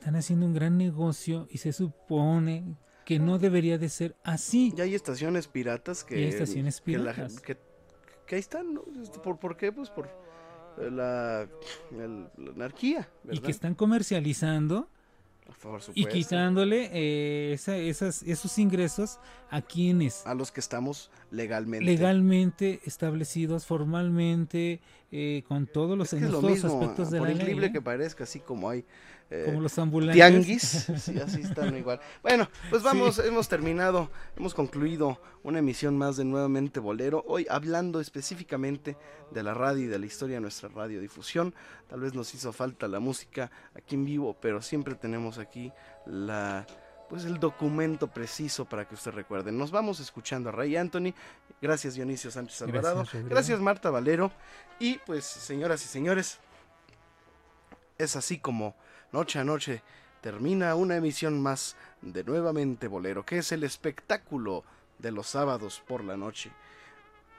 Están haciendo un gran negocio y se supone que no debería de ser así. Ya hay estaciones piratas que... Hay estaciones que la piratas. que, que ahí están, ¿no? Este, ¿Por, por qué? Pues por la, anarquía, Y que están comercializando Por y quitándole eh, esa- esas, esos ingresos a quienes A los que estamos legalmente. legalmente establecidos formalmente eh, con todos los, Es que es en lo todos mismo, aspectos de por la increíble ley, ¿eh? que parezca, así como hay eh, Como los ambulantes. tianguis, [laughs] sí, así están igual. Bueno, pues vamos, Sí. hemos terminado, hemos concluido una emisión más de Nuevamente Bolero, hoy hablando específicamente de la radio y de la historia de nuestra radiodifusión. Tal vez nos hizo falta la música aquí en vivo, pero siempre tenemos aquí la pues el documento preciso para que usted recuerde. Nos vamos escuchando a Ray Anthony. Gracias Dionisio Sánchez Alvarado. Gracias Marta Valero. Y pues señoras y señores, es así como noche a noche termina una emisión más de Nuevamente Bolero, que es el espectáculo de los sábados por la noche.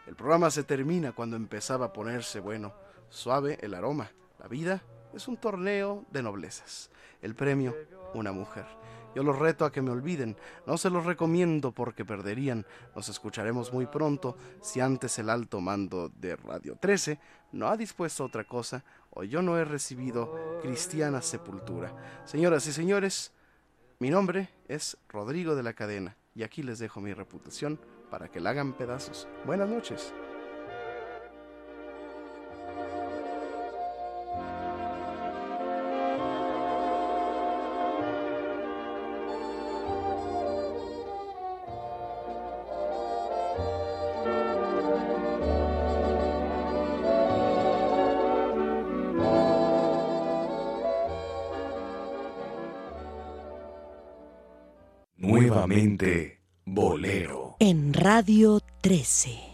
El programa se termina cuando empezaba a ponerse bueno, suave el aroma. La vida es un torneo de noblezas. El premio, una mujer. Yo los reto a que me olviden, no se los recomiendo porque perderían. Nos escucharemos muy pronto si antes el alto mando de Radio 13 no ha dispuesto otra cosa yo no he recibido cristiana sepultura. Señoras y señores, mi nombre es Rodrigo de la Cadena y aquí les dejo mi reputación para que la hagan pedazos. Buenas noches. Nuevamente, Bolero. En Radio 13.